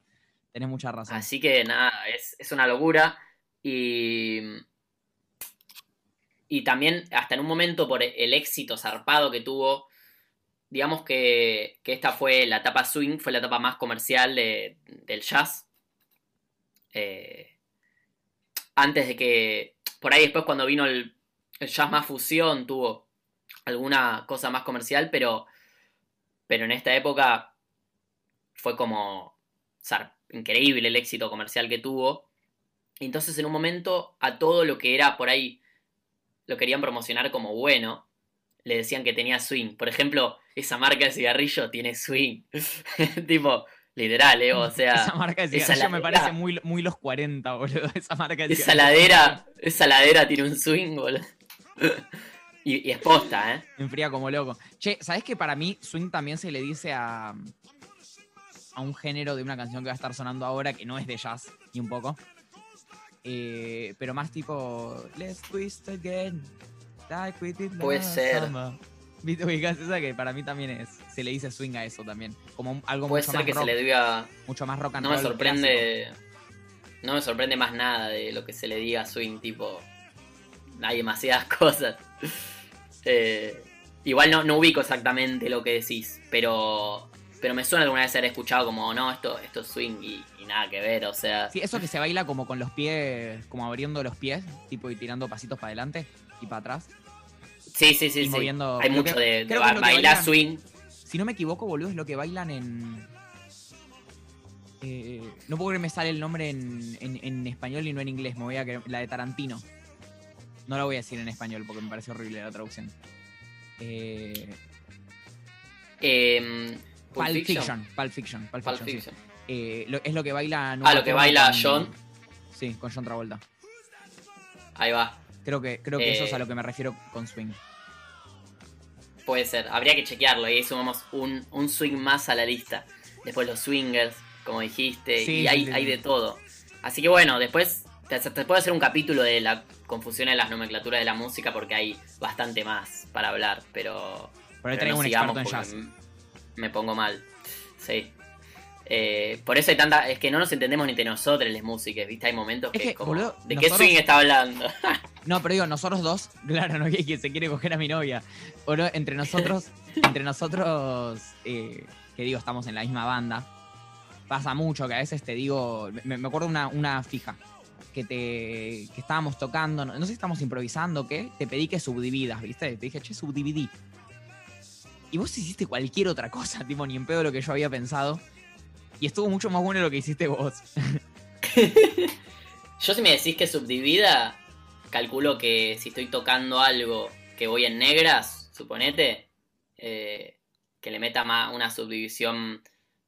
Tenés mucha razón. Así que nada, es, es una locura. Y. Y también, hasta en un momento, por el éxito zarpado que tuvo, digamos que, que esta fue la etapa swing, fue la etapa más comercial de- del jazz. Eh, antes de que. Por ahí después, cuando vino el, el jazz más fusión, tuvo alguna cosa más comercial, pero. Pero en esta época fue como zar- increíble el éxito comercial que tuvo. Y entonces en un momento a todo lo que era por ahí, lo querían promocionar como bueno, le decían que tenía swing. Por ejemplo, esa marca de cigarrillo tiene swing. <laughs> tipo, literal, ¿eh? O sea, esa marca de esa cigarrillo me parece muy, muy los 40, boludo. <laughs> Esa marca de esa cigarrillo. ladera, esa ladera tiene un swing, boludo. <laughs> y, y es posta, ¿eh? Me enfría como loco. Che, ¿sabés que para mí swing también se le dice a, a un género de una canción que va a estar sonando ahora que no es de jazz, ni un poco? Eh, pero más tipo, let's twist again, like we did Puede ser. summer". ¿Viste? Ubicás esa que para mí también es, se le dice swing a eso también. Como algo Puede mucho ser más que rock, se le diga. mucho más rock and No me sorprende. No me sorprende más nada de lo que se le diga a swing, tipo. Hay demasiadas <laughs> cosas. Eh, igual no, no ubico exactamente lo que decís, pero. Pero me suena alguna vez haber escuchado como, no, esto, esto es swing y, y nada que ver, o sea. Sí, eso que se baila como con los pies, como abriendo los pies, tipo y tirando pasitos para adelante y para atrás. Sí, sí, sí. y sí. moviendo- Hay mucho que- de, de ba- bailar bailan- swing. Si no me equivoco, boludo, es lo que bailan en. eh, no puedo creer que me sale el nombre en, en- en español y no en inglés. Me voy a querer- La de Tarantino. No la voy a decir en español porque me parece horrible la traducción. Eh, Eh, Pulp Pulp Fiction. Fiction. Pulp Fiction. Pulp Pulp Fiction, sí. Fiction. Eh, lo- es lo que baila. Ah, lo que baila John. Sí, con John Travolta. Ahí va. Creo que, creo que eso es a Eh, lo que me refiero con swing. Puede ser, habría que chequearlo y ahí sumamos un, un swing más a la lista. Después los swingers, como dijiste, Sí, y sí, hay, hay de todo. Así que bueno, después te, te puedo hacer un capítulo de la confusión de las nomenclaturas de la música porque hay bastante más para hablar, pero, Pero ahí no un experto en jazz. Me pongo mal. Sí. Eh, por eso hay tanta. Es que no nos entendemos ni entre nosotros, les músicos, ¿viste? Hay momentos que, Es que, como. boludo, ¿De qué swing está hablando? <laughs> No, pero digo, nosotros dos, <laughs> claro, no que, que se quiere coger a mi novia. Entre nosotros, <laughs> entre nosotros, eh, que digo, estamos en la misma banda. Pasa mucho que a veces te digo, me, me acuerdo una, una fija. que te que estábamos tocando, no, no sé si estamos improvisando o qué, te pedí que subdividas, ¿viste? Te dije, che, subdividí. Y vos hiciste cualquier otra cosa, <laughs> tipo, ni en pedo lo que yo había pensado. Y estuvo mucho más bueno lo que hiciste vos. <laughs> Yo si me decís que subdivida, calculo que si estoy tocando algo que voy en negras, suponete, eh, que le meta más una subdivisión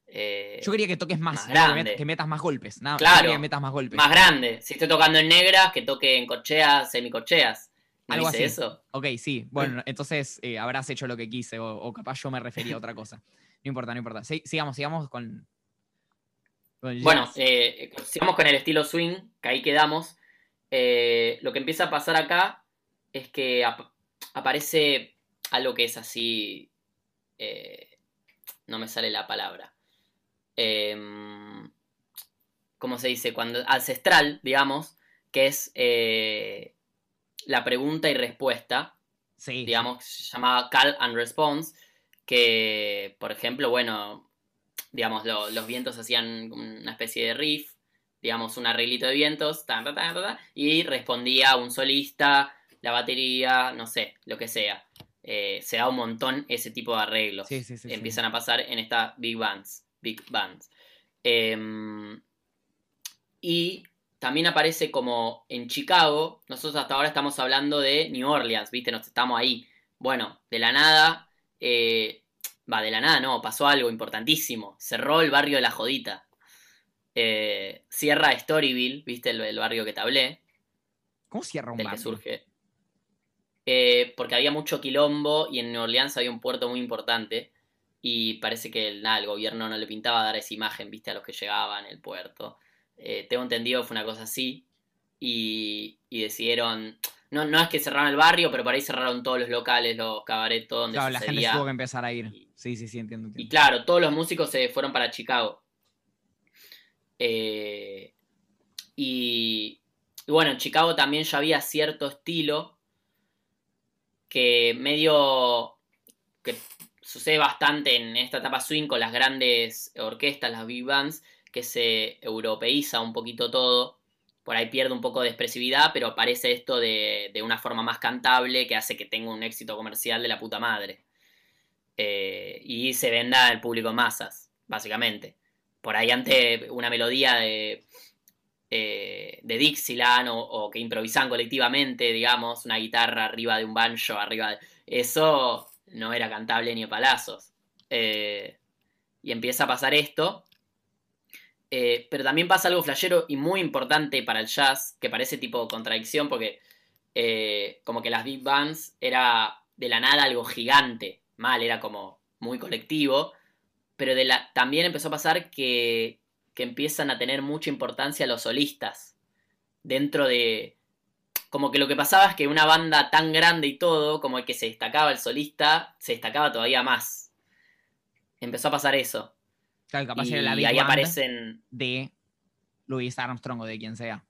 eh, Yo quería que toques más, ¿no? grande. que metas más golpes. Nada, Claro. que metas más golpes. más grande. Si estoy tocando en negras, que toque en corcheas, semicorcheas. ¿No Algo así. eso? Ok, sí. Bueno, entonces eh, habrás hecho lo que quise o, o capaz yo me refería a otra cosa. No importa, no importa. Sí, sigamos, sigamos con... Bueno, eh, sigamos con el estilo swing, que ahí quedamos. Eh, lo que empieza a pasar acá es que ap- aparece algo que es así. no me sale la palabra. Em, ¿Cómo se dice? Cuando. Ancestral, digamos, que es la pregunta y respuesta sí, digamos, se llamaba Call and Response, que, por ejemplo, bueno, digamos, lo- los vientos hacían una especie de riff, digamos, un arreglito de vientos, tan, y respondía un solista, la batería, no sé, lo que sea. Eh, se da un montón ese tipo de arreglos. Sí, sí, sí. Empiezan a pasar en estas big bands. Big bands. Em, y también aparece como en Chicago. Nosotros hasta ahora estamos hablando de New Orleans, ¿viste? Nos estamos ahí. Bueno, de la nada. eh, va, de la nada no, pasó algo importantísimo. Cerró el barrio de la Jodita. Eh, cierra Storyville, ¿viste? El, el barrio que te hablé ¿Cómo cierra un del que barrio? surge. Eh, porque había mucho quilombo y en New Orleans había un puerto muy importante. Y parece que el, nada, el gobierno no le pintaba dar esa imagen, viste, a los que llegaban el puerto. Eh, tengo entendido fue una cosa así. Y, y decidieron. No, no es que cerraron el barrio, pero por ahí cerraron todos los locales, los cabarets, todo donde Claro, la gente tuvo que empezar a ir. Y- Sí, sí, sí, entiendo. Y claro, todos los músicos se fueron para Chicago. Eh, y, y bueno, en Chicago también ya había cierto estilo que medio que sucede bastante en esta etapa swing con las grandes orquestas, las big bands, que se europeiza un poquito todo. Por ahí pierde un poco de expresividad, pero aparece esto de, de una forma más cantable que hace que tenga un éxito comercial de la puta madre. Eh, y se venda al público en masas, básicamente. Por ahí antes una melodía de, eh, de Dixieland o, o que improvisan colectivamente, digamos, una guitarra arriba de un banjo, arriba de... Eso no era cantable ni a palazos. Eh, y empieza a pasar esto. Eh, pero también pasa algo flashero y muy importante para el jazz, que parece tipo contradicción, porque eh, como que las big bands era de la nada algo gigante, mal, era como muy colectivo, pero de la, también empezó a pasar que, que empiezan a tener mucha importancia los solistas dentro de... Como que lo que pasaba es que una banda tan grande y todo, como el que se destacaba el solista, se destacaba todavía más. Empezó a pasar eso. Claro, capaz y era la Big ahí Band aparecen de Louis Armstrong o de quien sea.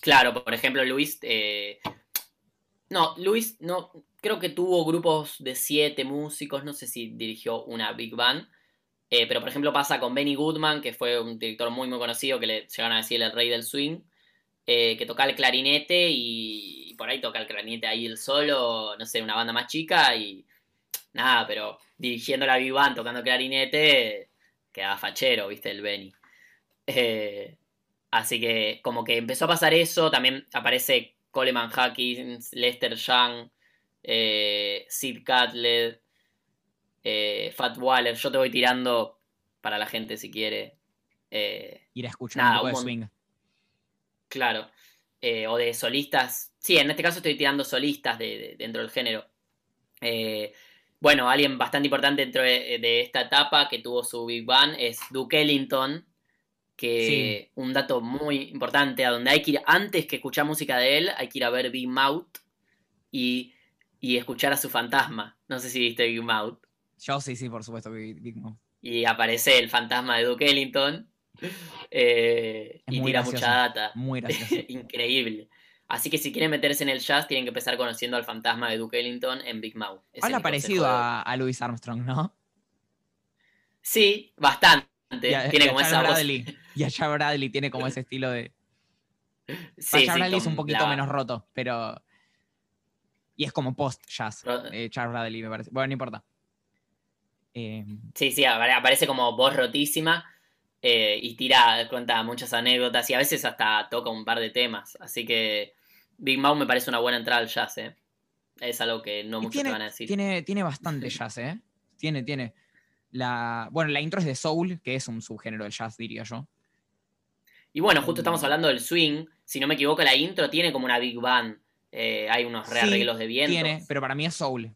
Claro, por ejemplo, Luis. eh, No, Luis no. Creo que tuvo grupos de siete músicos. No sé si dirigió una big band. eh, pero por ejemplo pasa con Benny Goodman, que fue un director muy muy conocido, que le llegaron a decir el rey del swing. eh, que toca el clarinete y, y por ahí toca el clarinete ahí el solo, no sé, una banda más chica y nada, pero dirigiendo la band, tocando clarinete, quedaba fachero, viste, el Benny. Eh, Así que como que empezó a pasar eso, también aparece Coleman Hawkins, Lester Young, eh, Sid Catlett, eh, Fat Waller. Yo te voy tirando para la gente si quiere. Ir a escuchar Nada, un poco swing. claro. O de solistas. Sí, en este caso estoy tirando solistas de, de- dentro del género. Eh, bueno, alguien bastante importante dentro de, de esta etapa que tuvo su Big Bang es Duke Ellington. Que un dato muy importante, a donde hay que ir, antes que escuchar música de él, hay que ir a ver Big Mouth y, y escuchar a su fantasma. No sé si viste Big Mouth. Yo sí, sí, por supuesto Big Mouth. Y aparece el fantasma de Duke Ellington. eh, y tira gracioso. mucha data. Muy <laughs> gracioso. Increíble. Así que si quieren meterse en el jazz, tienen que empezar conociendo al fantasma de Duke Ellington en Big Mouth. Ese Habla parecido a, a Louis Armstrong, ¿no? Sí, bastante. Y a- Tiene y como esa voz. Bradley. Y Bradley tiene como ese estilo de. Sí, sí, Bradley es un poquito la- menos roto, pero. Y es como post-jazz. Eh, Charles Bradley, me parece. Bueno, no importa. Eh, Sí, sí, apare- aparece como voz rotísima eh, y tira, cuenta muchas anécdotas y a veces hasta toca un par de temas. Así que Big Mouth me parece una buena entrada al jazz, ¿eh? Es algo que no y muchos tiene, te van a decir. tiene, tiene bastante <laughs> jazz, ¿eh? Tiene, tiene. La, bueno, la intro es de Soul, que es un subgénero del jazz, diría yo. Y bueno, justo estamos hablando del swing. Si no me equivoco, la intro tiene como una Big Band. Eh, hay unos Sí, rearreglos de viento. Tiene, pero para mí es Soul.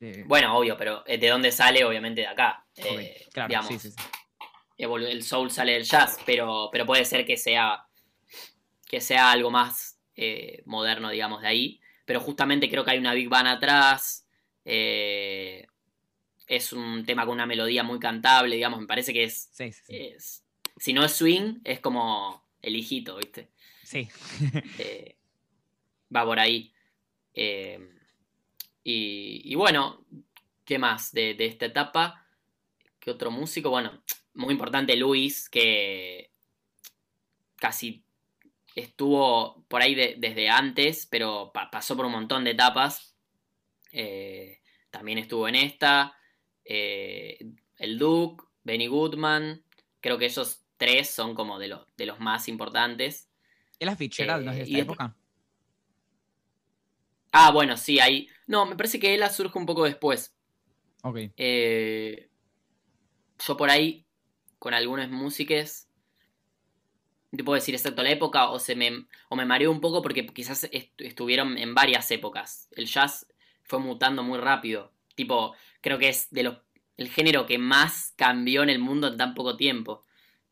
Eh, Bueno, obvio, pero eh, ¿de dónde sale? Obviamente de acá. Eh, claro, digamos, sí, sí, sí. evolu- el soul sale del jazz, pero, pero puede ser que sea que sea algo más eh, moderno, digamos, de ahí. Pero justamente creo que hay una Big Band atrás. eh, es un tema con una melodía muy cantable, digamos, me parece que es, Sí, sí, sí. es- si no es swing, es como el hijito, ¿viste? Sí. <laughs> Eh, va por ahí. Eh, y, y bueno, ¿qué más de, de esta etapa? ¿Qué otro músico? Bueno, muy importante Luis, que casi estuvo por ahí de- desde antes, pero pa- pasó por un montón de etapas. Eh, también estuvo en esta. Eh, el Duke, Benny Goodman. Creo que esos tres son como de, los de los más importantes. ¿Ella Fitzgerald no es de Eh, esta después- época? Ah, bueno, sí, ahí. No, me parece que Ella surge un poco después. Ok. Eh, yo por ahí, con algunas músicas, te puedo decir exacto la época, o se me, o me mareo un poco porque quizás est- estuvieron en varias épocas. El jazz fue mutando muy rápido. Tipo, creo que es de los, el género que más cambió en el mundo en tan poco tiempo.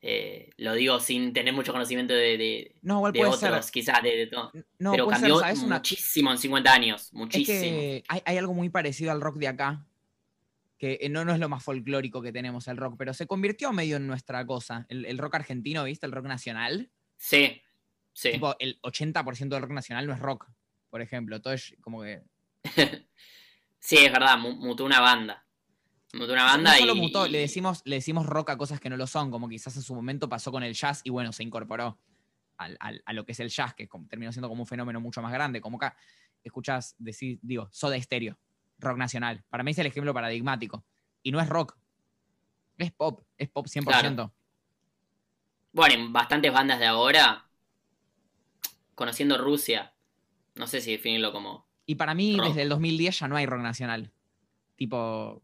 Eh, lo digo sin tener mucho conocimiento de, de, No, igual de puede otros, ser. quizás, de, de todo. No, Pero cambió ser, ¿sabes? Una, muchísimo en 50 años. Es Muchísimo. que hay, hay algo muy parecido al rock de acá, que eh, no, no es lo más folclórico que tenemos el rock, pero se convirtió medio en nuestra cosa. El, el rock argentino, ¿viste? El rock nacional. Sí, sí. Tipo, el 80% del rock nacional no es rock, por ejemplo. Todo es como que... <laughs> Sí, es verdad, mu- mutó una banda. Mutó una No banda solo y. mutó, le decimos, le decimos rock a cosas que no lo son, como quizás en su momento pasó con el jazz y bueno, se incorporó al- al- a lo que es el jazz, que como- terminó siendo como un fenómeno mucho más grande. Como acá escuchas decir, digo, Soda Stereo, rock nacional. Para mí es el ejemplo paradigmático. Y no es rock, es pop, es pop 100%. Bueno, en bastantes bandas de ahora. Conociendo Rusia. No sé si definirlo como. Y para mí, Rock. desde el 2010 ya no hay rock nacional. Tipo,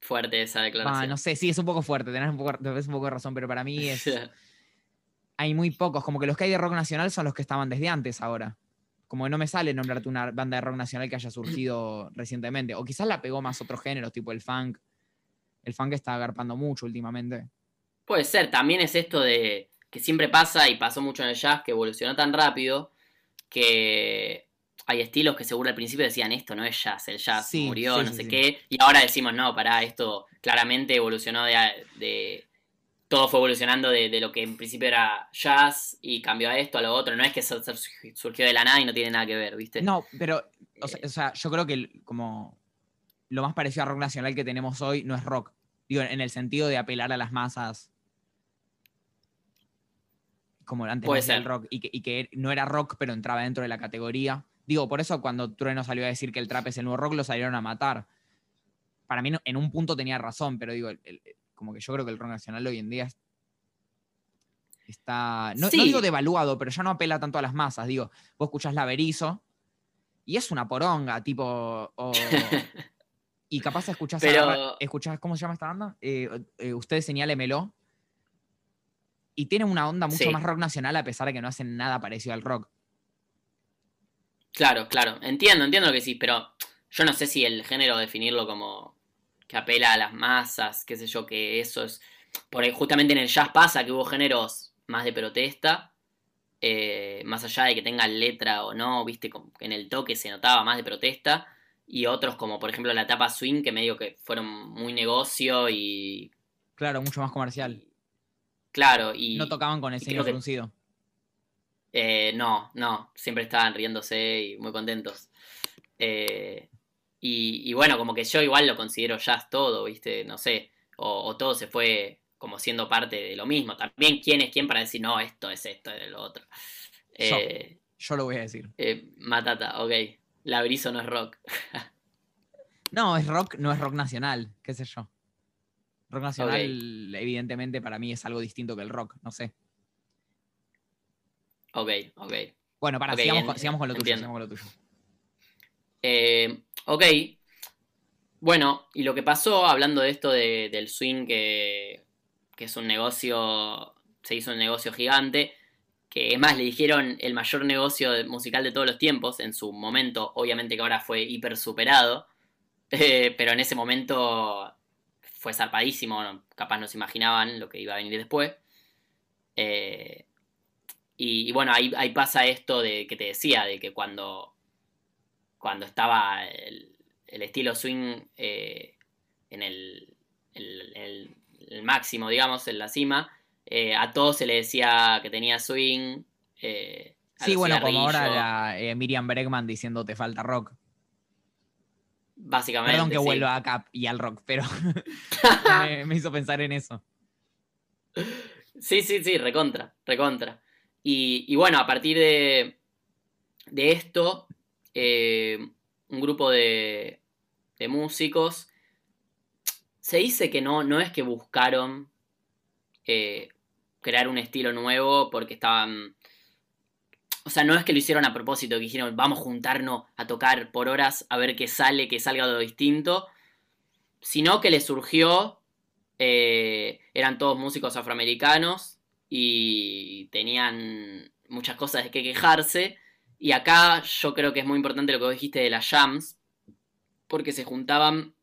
fuerte esa ah, declaración. no sé, sí, es un poco fuerte, tenés un poco, tenés un poco de razón, pero para mí es, <laughs> hay muy pocos. Como que los que hay de rock nacional son los que estaban desde antes ahora. Como que no me sale nombrarte una banda de rock nacional que haya surgido <clears throat> recientemente. O quizás la pegó más otros géneros, tipo el funk. El funk está agarpando mucho últimamente. Puede ser, también es esto de que siempre pasa y pasó mucho en el jazz, que evolucionó tan rápido que hay estilos que seguro al principio decían esto no es jazz, el jazz Sí, murió, sí, no sí, sé qué, y ahora decimos no, pará, esto claramente evolucionó de, de- todo fue evolucionando de, de lo que en principio era jazz y cambió a esto, a lo otro, no es que surgió de la nada y no tiene nada que ver, ¿viste? No, pero, o sea, o sea, yo creo que como lo más parecido a rock nacional que tenemos hoy no es rock. Digo, en el sentido de apelar a las masas. Como antes Puede no hacía el ser. rock. Y que, y que no era rock, pero entraba dentro de la categoría. Digo, por eso cuando Trueno salió a decir que el trap es el nuevo rock, lo salieron a matar. Para mí, en un punto tenía razón, pero digo, el- el- como que yo creo que el rock nacional hoy en día es- está. No, no Sí. digo devaluado, pero ya no apela tanto a las masas. Digo, vos escuchás la Berizo y es una poronga, tipo. o- <laughs> y capaz escuchás, Pero- escuchás, ¿cómo se llama esta banda? Eh, eh, ustedes señálemelo. Y tiene una onda mucho Sí. más rock nacional a pesar de que no hacen nada parecido al rock. Claro, claro, entiendo, entiendo lo que decís, pero yo no sé si el género definirlo como que apela a las masas, qué sé yo, que eso es... Por ahí, justamente en el jazz pasa que hubo géneros más de protesta, eh, más allá de que tengan letra o no, viste, en el toque se notaba más de protesta, y otros como por ejemplo la etapa swing, que medio que fueron muy negocio y... Claro, mucho más comercial. claro, y... No tocaban con el que- fruncido. Eh, no, no, siempre estaban riéndose y muy contentos. Eh, y, y bueno, como que yo igual lo considero jazz todo, ¿viste? No sé, o, o todo se fue como siendo parte de lo mismo. También quién es quién para decir, no, esto es esto, es lo otro. Yo. Eh, Yo lo voy a decir. eh, Matata, ok. Labrizo no es rock. <laughs> No, es rock, no es rock nacional, qué sé yo. Rock nacional, evidentemente, para mí es algo distinto que el rock, no sé. ok, ok. Bueno, para, sigamos, en- con, sigamos con lo tuyo, sigamos con lo tuyo. Eh, ok. Bueno, y lo que pasó, hablando de esto de- del swing, que, que es un negocio, se hizo un negocio gigante, que es más, le dijeron el mayor negocio musical de todos los tiempos, en su momento, obviamente que ahora fue hiper superado, <laughs> eh, pero en ese momento fue zarpadísimo, capaz no se imaginaban lo que iba a venir después. Eh, y, y bueno, ahí, ahí pasa esto de que te decía, de que cuando cuando estaba el, el estilo swing eh, en el, el- el- máximo, digamos, en la cima, eh, a todos se le decía que tenía swing. eh, Sí, bueno, como ahora la, Miriam Bregman diciendo te falta rock. Básicamente. Perdón que sí. vuelva a Cap y al rock, pero <laughs> <laughs> me, me hizo pensar en eso. Sí, sí, sí, recontra, recontra. Y, y bueno, a partir de, de esto, eh, un grupo de, de músicos, se dice que no, no es que buscaron eh, crear un estilo nuevo porque estaban... O sea, no es que lo hicieron a propósito, que dijeron, vamos a juntarnos a tocar por horas a ver qué sale, que salga algo distinto, sino que les surgió eh, eran todos músicos afroamericanos y tenían muchas cosas de que quejarse. Y acá yo creo que es muy importante lo que vos dijiste de las jams, porque se juntaban,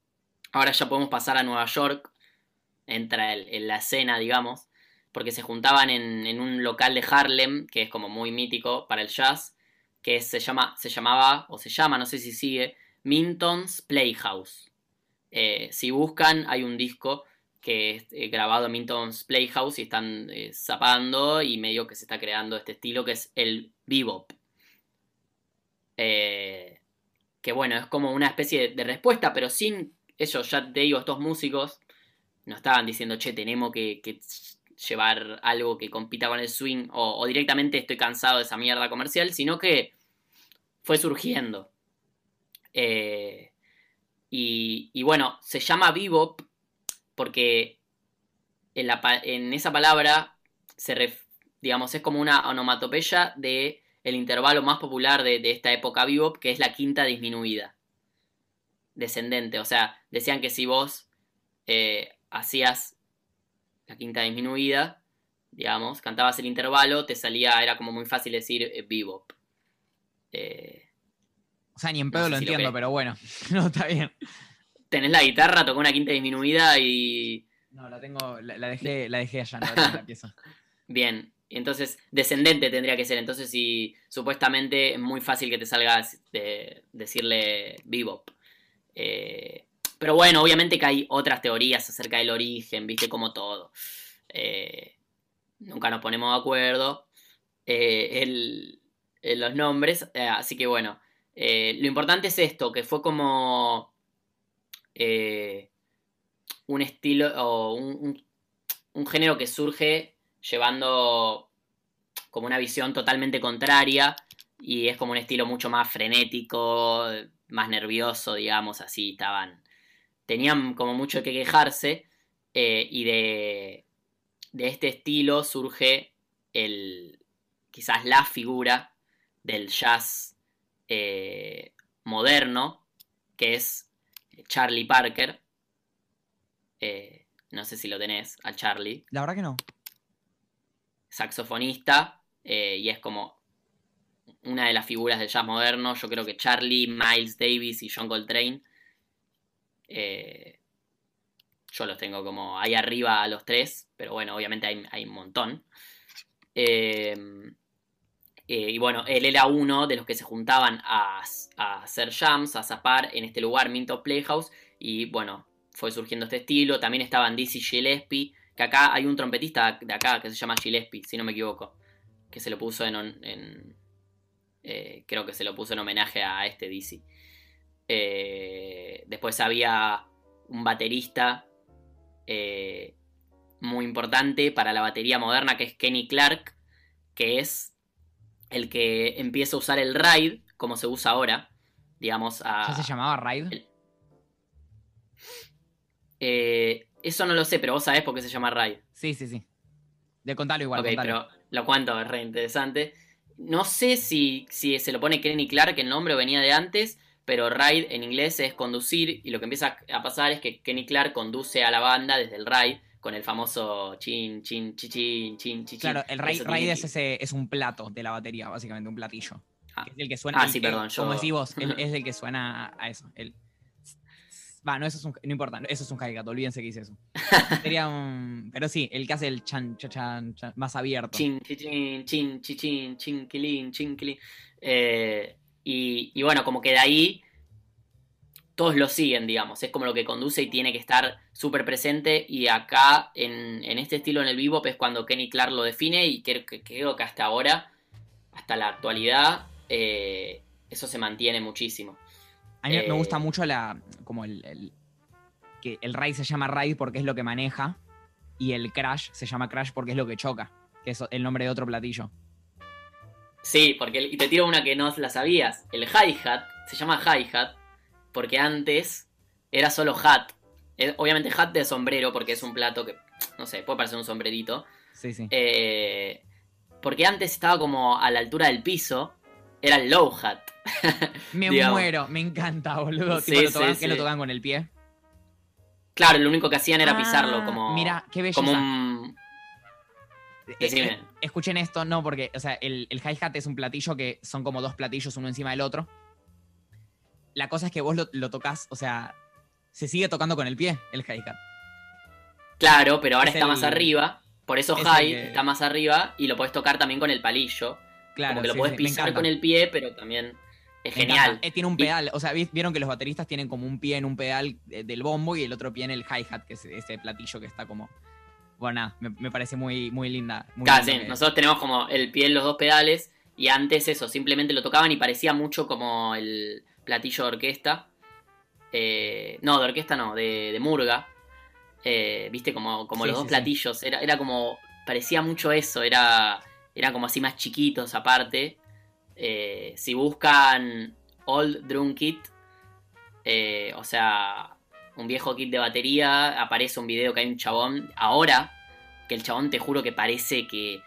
ahora ya podemos pasar a Nueva York, entra el- en la escena, digamos, porque se juntaban en, en un local de Harlem, que es como muy mítico para el jazz, que se, llama, se llamaba, o se llama, no sé si sigue, Minton's Playhouse. Eh, si buscan, hay un disco que es eh, grabado en Minton's Playhouse y están eh, zapando y medio que se está creando este estilo que es el bebop. Eh, que bueno, es como una especie de, respuesta, pero sin ellos, ya te digo, estos músicos no estaban diciendo, che, tenemos que, llevar algo que compita con el swing o, directamente estoy cansado de esa mierda comercial, sino que fue surgiendo. Eh, y, bueno, se llama bebop porque en esa palabra se ref- digamos, es como una onomatopeya de el intervalo más popular de, de esta época bebop, que es la quinta disminuida. Descendente. O sea, decían que si vos eh, hacías la quinta disminuida, digamos, cantabas el intervalo, te salía, era como muy fácil decir eh, bebop. Eh, O sea, ni en No pedo sé lo si entiendo, pero bueno. <laughs> No, está bien. tenés la guitarra, tocó una quinta disminuida y No, la tengo, la, la dejé, la dejé allá, no la tengo en la <laughs> pieza. Bien, entonces descendente tendría que ser. Entonces, si supuestamente es muy fácil que te salga de decirle bebop. Eh, pero bueno, obviamente que hay otras teorías acerca del origen, viste, como todo. Eh, nunca nos ponemos de acuerdo eh, el- los nombres, así que bueno. lo importante es esto, que fue como un estilo o un- un género que surge llevando como una visión totalmente contraria y es como un estilo mucho más frenético, más nervioso, digamos, así estaban. Tenían como mucho que quejarse eh, y de, de este estilo surge el quizás la figura del jazz eh, moderno, que es Charlie Parker. Eh, no sé si lo tenés, al Charlie La verdad que no. Saxofonista eh, y es como una de las figuras del jazz moderno. Yo creo que Charlie, Miles Davis y John Coltrane. eh, yo los tengo como ahí arriba a los tres, pero bueno, obviamente hay, hay un montón. Eh, y bueno, él era uno de los que se juntaban a, a hacer jams, a zapar en este lugar, Minto Playhouse. Y bueno, fue surgiendo este estilo. También estaban Dizzy Gillespie, que acá hay un trompetista de acá que se llama Gillespie, si no me equivoco, que se lo puso en... en- eh, creo que se lo puso en homenaje a este Dizzy. Eh, después había un baterista eh, muy importante para la batería moderna, que es Kenny Clark, que es el que empieza a usar el ride, como se usa ahora, digamos. A, ¿Ya se llamaba ride? Eh, eso no lo sé, pero vos sabés por qué se llama ride. Sí, sí, sí. De contarlo igual. Ok, contalo. pero lo cuento, es re interesante. No sé si, si se lo pone Kenny Clark el nombre venía de antes, pero ride en inglés es conducir y lo que empieza a pasar es que Kenny Clark conduce a la banda desde el ride con el famoso chin, chin, chin, chin, chin, chin. Claro, el ride, ride es, que- ese, es un plato de la batería, básicamente, un platillo. Ah. Que es el que suena. Ah, el sí, que- perdón, yo- Como decís vos, el- <laughs> es el que suena a- a eso. El... Va, no, eso es un. No importa, eso es un hi-hat, olvídense que hice eso. <laughs> Sería un. Pero sí, el que hace el chan, chan, chan, chan, más abierto. Chin, chin, chin, chin, chin, chin, chinquilín, chinquilín. Eh, y, y bueno, como que de ahí todos lo siguen, digamos. Es como lo que conduce y tiene que estar súper presente. Y acá, en, en este estilo en el bebop, es cuando Kenny Clark lo define. Y creo que, creo que hasta ahora, hasta la actualidad, eh, eso se mantiene muchísimo. A mí me Eh, gusta mucho la. como el, el- que el ride se llama ride porque es lo que maneja. Y el crash se llama crash porque es lo que choca. Que es el nombre de otro platillo. Sí, porque y te tiro una que no la sabías. El hi-hat se llama hi-hat porque antes era solo hat. Eh, Obviamente hat de sombrero porque es un plato que, no sé, puede parecer un sombrerito. Sí, sí. Eh, porque antes estaba como a la altura del piso. Era el low hat. Me <laughs> digamos. muero, me encanta, boludo. Sí, Tipo, lo sí, tocan, sí. que lo tocan con el pie. Claro, lo único que hacían era pisarlo Ah, como, Mira, qué belleza. como un... Eh, Decime. eh, escuchen esto, no, porque, o sea, el, el hi-hat es un platillo que son como dos platillos uno encima del otro. La cosa es que vos lo, lo tocas, o sea, se sigue tocando con el pie el hi-hat. Claro, pero ahora Es está el- más arriba. Por eso es high que- está más arriba y lo podés tocar también con el palillo. Claro, como que lo sí, podés sí, pisar con el pie, pero también es genial. Eh, tiene un pedal, o sea, vi- vieron que los bateristas tienen como un pie en un pedal eh, del bombo y el otro pie en el hi-hat, que es ese platillo que está como... Bueno, nada, me, me parece muy, muy linda. Muy Claro, sí, que- nosotros tenemos como el pie en los dos pedales y antes eso, simplemente lo tocaban y parecía mucho como el platillo de orquesta. Eh, no, de orquesta no, de, de murga. Eh, Viste, como, como Sí, los sí, dos platillos. Era, era como, parecía mucho eso, era, eran como así más chiquitos aparte. Eh, si buscan Old Drum Kit, eh, o sea, un viejo kit de batería, aparece un video que hay un chabón, ahora, que el chabón te juro que parece que,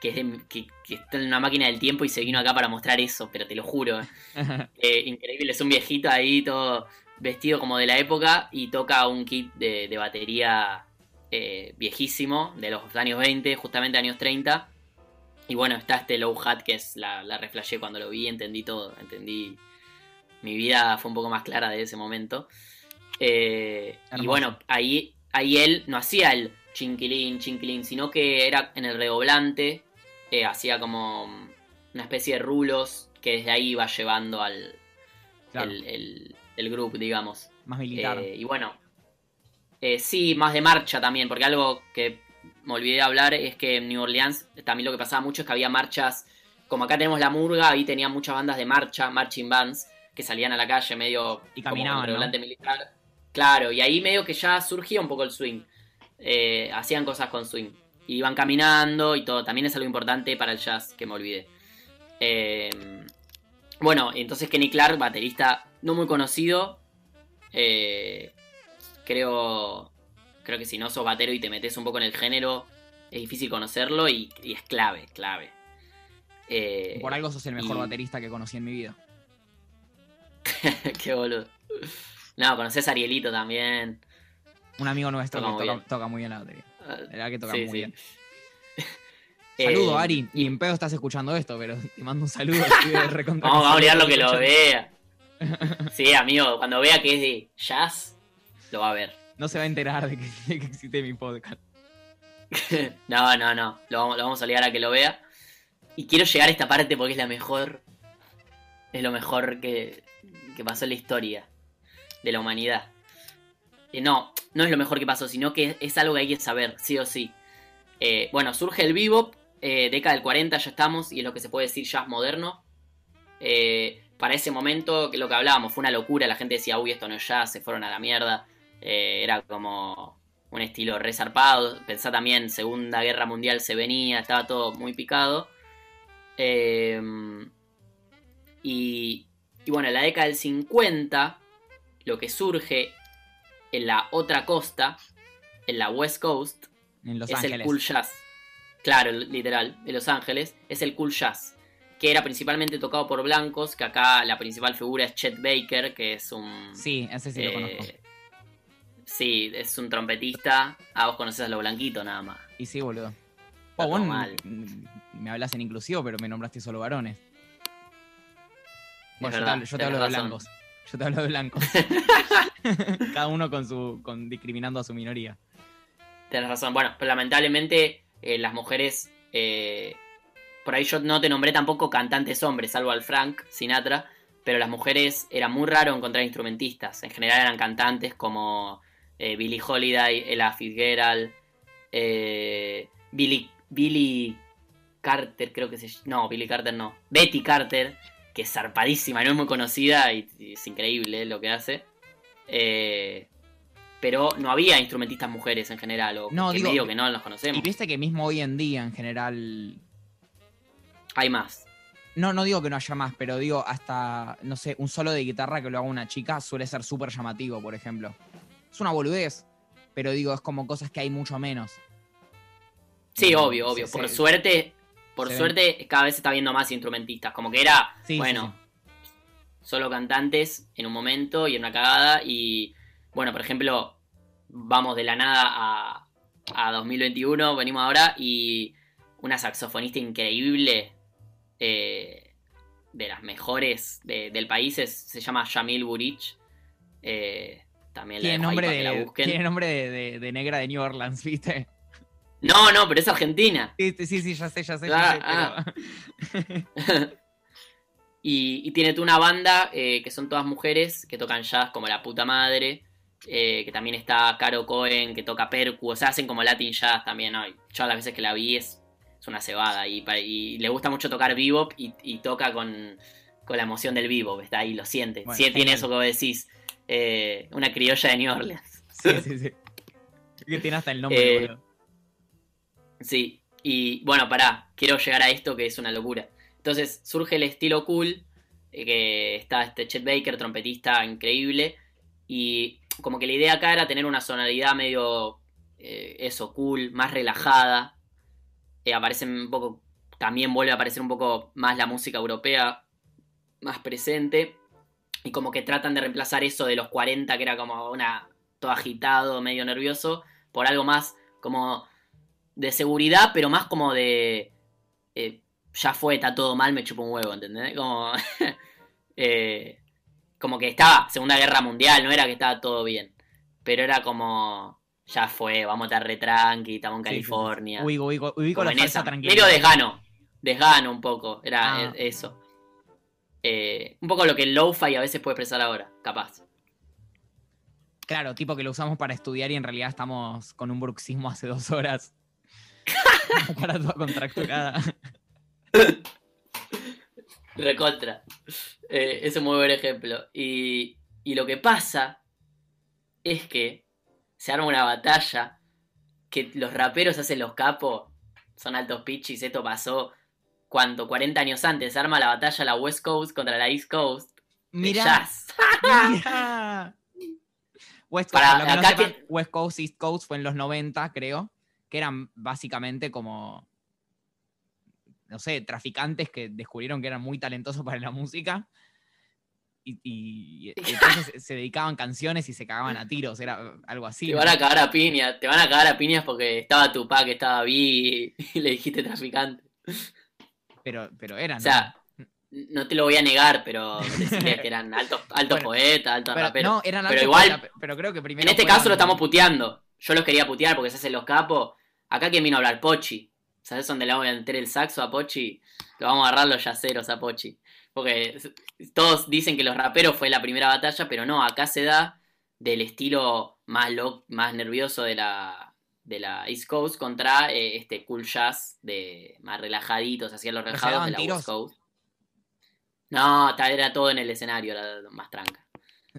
que, es de- que- que está en una máquina del tiempo y se vino acá para mostrar eso, pero te lo juro. <laughs> Eh, increíble, es un viejito ahí todo vestido como de la época y toca un kit de, de batería eh, viejísimo, de los años 20, justamente años 30. Y bueno, está este low hat que es la, la reflashé cuando lo vi, entendí todo, entendí. Mi vida fue un poco más clara de ese momento. Eh, y bueno, ahí, ahí él no hacía el chinquilín, chinquilín, sino que era en el redoblante, eh, hacía como una especie de rulos que desde ahí iba llevando al Claro, el, el, el grupo, digamos. más militar. Eh, y bueno, eh, sí, más de marcha también, porque algo que me olvidé de hablar es que en New Orleans también lo que pasaba mucho es que había marchas, como acá tenemos la murga, ahí tenían muchas bandas de marcha, marching bands, que salían a la calle medio Y como caminaban, revolante militar. Claro, y ahí medio que ya surgía un poco el swing. Eh, hacían cosas con swing. Y iban caminando y todo. También es algo importante para el jazz, que me olvidé. Eh, bueno, entonces Kenny Clark, baterista no muy conocido. eh, creo, creo que si no sos batero y te metes un poco en el género, es difícil conocerlo y, y es clave, clave. Eh, Por algo sos el mejor y- baterista que conocí en mi vida. <laughs> Qué boludo. No, conoces a Arielito también. Un amigo nuestro Toca que muy toca, muy bien la batería. Ah, La verdad que toca sí, muy sí. bien. <laughs> Saludo, Eh, Ari. Ni en pedo estás escuchando esto, pero te mando un saludo. Vamos a saludo obligarlo que lo vea. Sí, amigo, cuando vea que es de jazz, lo va a ver. No se va a enterar de que, de que existe mi podcast. <laughs> no, no, no. Lo vamos, a obligar a que lo vea. Y quiero llegar a esta parte porque es la mejor. Es lo mejor que, que pasó en la historia de la humanidad. Eh, no, no es lo mejor que pasó, sino que es algo que hay que saber, sí o sí. Eh, bueno, surge el bebop, eh, década del 40 ya estamos, y es lo que se puede decir jazz moderno. Eh, para ese momento, que lo que hablábamos, fue una locura, la gente decía, uy, esto no es jazz, se fueron a la mierda. Eh, era como un estilo resarpado. Pensá también, Segunda Guerra Mundial se venía, estaba todo muy picado. Eh, y, y bueno, en la década del 50, lo que surge en la otra costa, en la West Coast, En Los es Ángeles. el cool jazz. Claro, literal, en Los Ángeles, es el cool jazz. Que era principalmente tocado por blancos, que acá la principal figura es Chet Baker, que es un. Sí, ese sí lo eh, conozco. Sí, es un trompetista. Ah, vos conocés a lo blanquito nada más. Y sí, boludo. Oh, vos mal. me hablas en inclusivo, pero me nombraste solo varones. Bueno, yo, te, hablo- yo te tenés hablo de blancos. Yo te hablo de blancos. <laughs> Cada uno con su. con discriminando a su minoría. Tenés razón. Bueno, pero lamentablemente eh, las mujeres. eh, por ahí yo no te nombré tampoco cantantes hombres, salvo al Frank Sinatra. Pero las mujeres era muy raro encontrar instrumentistas. En general eran cantantes como eh, Billie Holiday, Ella Fitzgerald, eh, Billy, Billy Carter, creo que se No, Billy Carter no. Betty Carter, que es zarpadísima, no es muy conocida y, y es increíble lo que hace. Eh, pero no había instrumentistas mujeres en general, o No, que digo- medio que no los Y conocemos. viste que mismo hoy en día, en general. Hay más. No, no digo que no haya más, pero digo hasta, no sé, un solo de guitarra que lo haga una chica suele ser súper llamativo, por ejemplo. Es una boludez, pero digo, es como cosas que hay mucho menos. Sí, obvio, sí, obvio. sí. Por suerte, por suerte, cada vez se está viendo más instrumentistas. Como que era, bueno, solo cantantes en un momento y en una cagada. Y bueno, por ejemplo, vamos de la nada a, a 2021, venimos ahora y una saxofonista increíble, eh, de las mejores de- del país, es- se llama Yamil Burich. Eh, también la Tiene nombre, la de, busquen. tiene nombre de, de- de negra de New Orleans, ¿viste? No, no, pero es argentina. Sí, sí, sí, ya sé, ya sé, Ah, ya sé, pero- <laughs> y, y tiene tú una banda eh, que son todas mujeres que tocan jazz como la puta madre. eh, que también está Caro Cohen que toca percu. O sea, hacen como Latin jazz también. Yo las veces que la vi es, es una cebada. Y, le gusta mucho tocar bebop y, y toca con, con la emoción del bebop. Está ahí, lo siente. Bueno, sí, tiene eso que vos decís. Eh, una criolla de New Orleans. Sí, <laughs> sí, sí. Que tiene hasta el nombre, Eh. Sí, y bueno, pará, quiero llegar a esto que es una locura. Entonces surge el estilo cool, eh, que está este Chet Baker, trompetista increíble, y como que la idea acá era tener una sonoridad medio, eso, cool, más relajada. Eh, aparece un poco, también vuelve a aparecer un poco más la música europea, más presente, y como que tratan de reemplazar eso de los 40, que era como una, todo agitado, medio nervioso, por algo más como de seguridad, pero más como de. eh, ya fue, está todo mal, me chupo un huevo, ¿entendés? Como. <laughs> eh, como que estaba Segunda Guerra Mundial, no era que estaba todo bien. Pero era como. Ya fue, vamos a estar re tranqui, estamos en Sí, sí, sí. California. Ubico, ubico, ubico la falsa tranquilidad. Medio desgano. Desgano un poco. Era Ah. eh, eso. Eh, un poco lo que el lo-fi a veces puede expresar ahora, capaz. Claro, tipo que lo usamos para estudiar y en realidad estamos con un bruxismo hace dos horas. <laughs> La cara toda contracturada. Recontra. Eh, es un muy buen ejemplo. Y, y lo que pasa es que se arma una batalla que los raperos hacen los capos, son altos pichis, esto pasó cuando 40 años antes arma la batalla la West Coast contra la East Coast mira. <laughs> West Coast, Para- acá sepan, que- West Coast, East Coast fue en los 90, creo, que eran básicamente como, no sé, traficantes que descubrieron que eran muy talentosos para la música. Y, y- y <laughs> entonces se dedicaban canciones y se cagaban a tiros, era algo así. Te ¿no? van a cagar a piñas, te van a cagar a piñas porque estaba Tupac, estaba Vi <laughs> y le dijiste traficante. Pero, pero eran. O sea, no te lo voy a negar, pero decirles que eran altos, <laughs> altos Bueno, poetas, altos pero, raperos. no, eran pero altos igual- poetas, pero creo que primero. En este caso lo estamos puteando. Yo los quería putear porque se hacen los capos. Acá que vino a hablar Pochi. ¿Sabes dónde le vamos a meter el saxo a Pochi? Lo vamos a agarrar los yaceros a Pochi. Porque todos dicen que los raperos fue la primera batalla, pero no, acá se da del estilo más, lo- más nervioso de la, de la East Coast contra eh, este cool jazz de más relajaditos, hacían los ¿Pero se relajados de daban la tiros? West Coast. No, tal era todo en el escenario, era más tranca.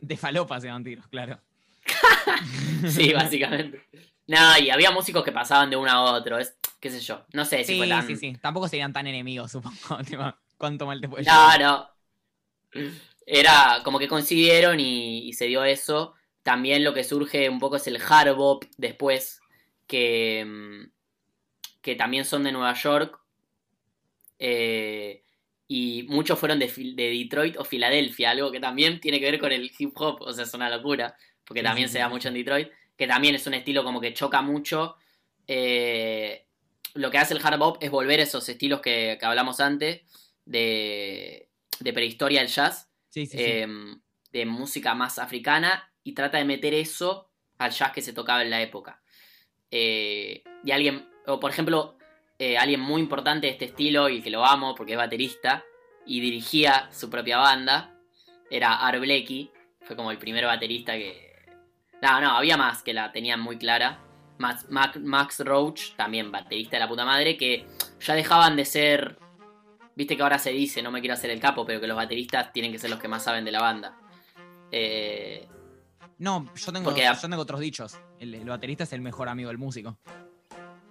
De falopa se dan tiros, claro. <laughs> sí, básicamente. No, y había músicos que pasaban de uno a otro, es, qué sé yo. No sé si Sí, fue tan... sí, sí. Tampoco serían tan enemigos, supongo. <laughs> ¿Cuánto mal te puede No, llevar? no. Era como que coincidieron y, y se dio eso. También lo que surge un poco es el hard bop después, que, mm, que también son de Nueva York. Eh, y muchos fueron de, de Detroit o Filadelfia, algo que también tiene que ver con el hip hop, o sea, es una locura, porque también sí, se da sí. mucho en Detroit, que también es un estilo como que choca mucho. Eh, lo que hace el hard bop es volver a esos estilos que, que hablamos antes, de, de prehistoria del jazz, sí. eh, de música más africana, y trata de meter eso al jazz que se tocaba en la época. Eh, y alguien, o por ejemplo, eh, alguien muy importante de este estilo y que lo amo porque es baterista y dirigía su propia banda, era Art fue como el primer baterista que... No, no, había más que la tenían muy clara. Max, Mac- Max Roach, también baterista de la puta madre, que ya dejaban de ser... Viste que ahora se dice, no me quiero hacer el capo, pero que los bateristas tienen que ser los que más saben de la banda. Eh, No, yo tengo, porque- yo tengo otros dichos. El, el baterista es el mejor amigo del músico.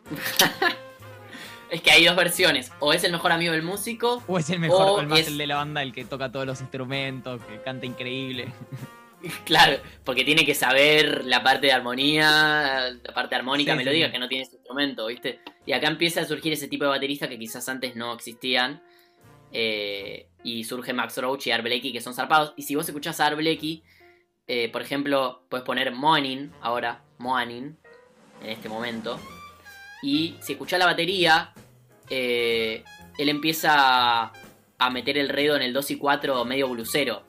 <laughs> es que hay dos versiones, o es el mejor amigo del músico, O es el mejor, O o el más es- el de la banda, el que toca todos los instrumentos, que canta increíble. <laughs> Claro, porque tiene que saber la parte de armonía, la parte armónica, Sí, melódica, sí. que no tiene ese instrumento, ¿viste? Y acá empieza a surgir ese tipo de bateristas que quizás antes no existían. eh, y surge Max Roach y Art Blakey, que son zarpados. Y si vos escuchás a Art Blakey, eh, por ejemplo, puedes poner Morning, ahora, Morning, en este momento. Y si escuchás la batería, eh, él empieza a meter el redo en el 2 y 4 medio blusero.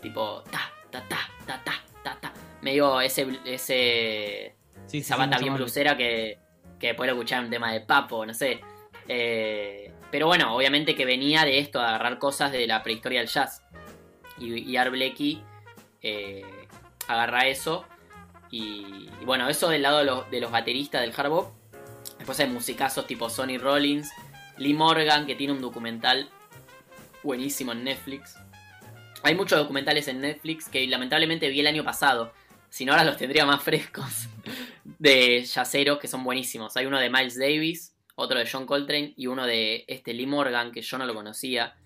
Tipo, ta, ta, ta, ta, ta, ta, ta. Medio ese, ese Sí, sí, esa sí, banda mucho bien blusera que, que después lo escuchar un tema de papo, no sé. Eh, pero bueno, obviamente que venía de esto, de agarrar cosas de la prehistoria del jazz. Y, y Art Blakey eh, agarra eso. Y, y bueno, eso del lado de los, de los bateristas del hard. Después hay musicazos tipo Sonny Rollins, Lee Morgan, que tiene un documental buenísimo en Netflix. Hay muchos documentales en Netflix que lamentablemente vi el año pasado. Si no, ahora los tendría más frescos. <laughs> De yaceros que son buenísimos. Hay uno de Miles Davis, otro de John Coltrane y uno de este Lee Morgan, que yo no lo conocía,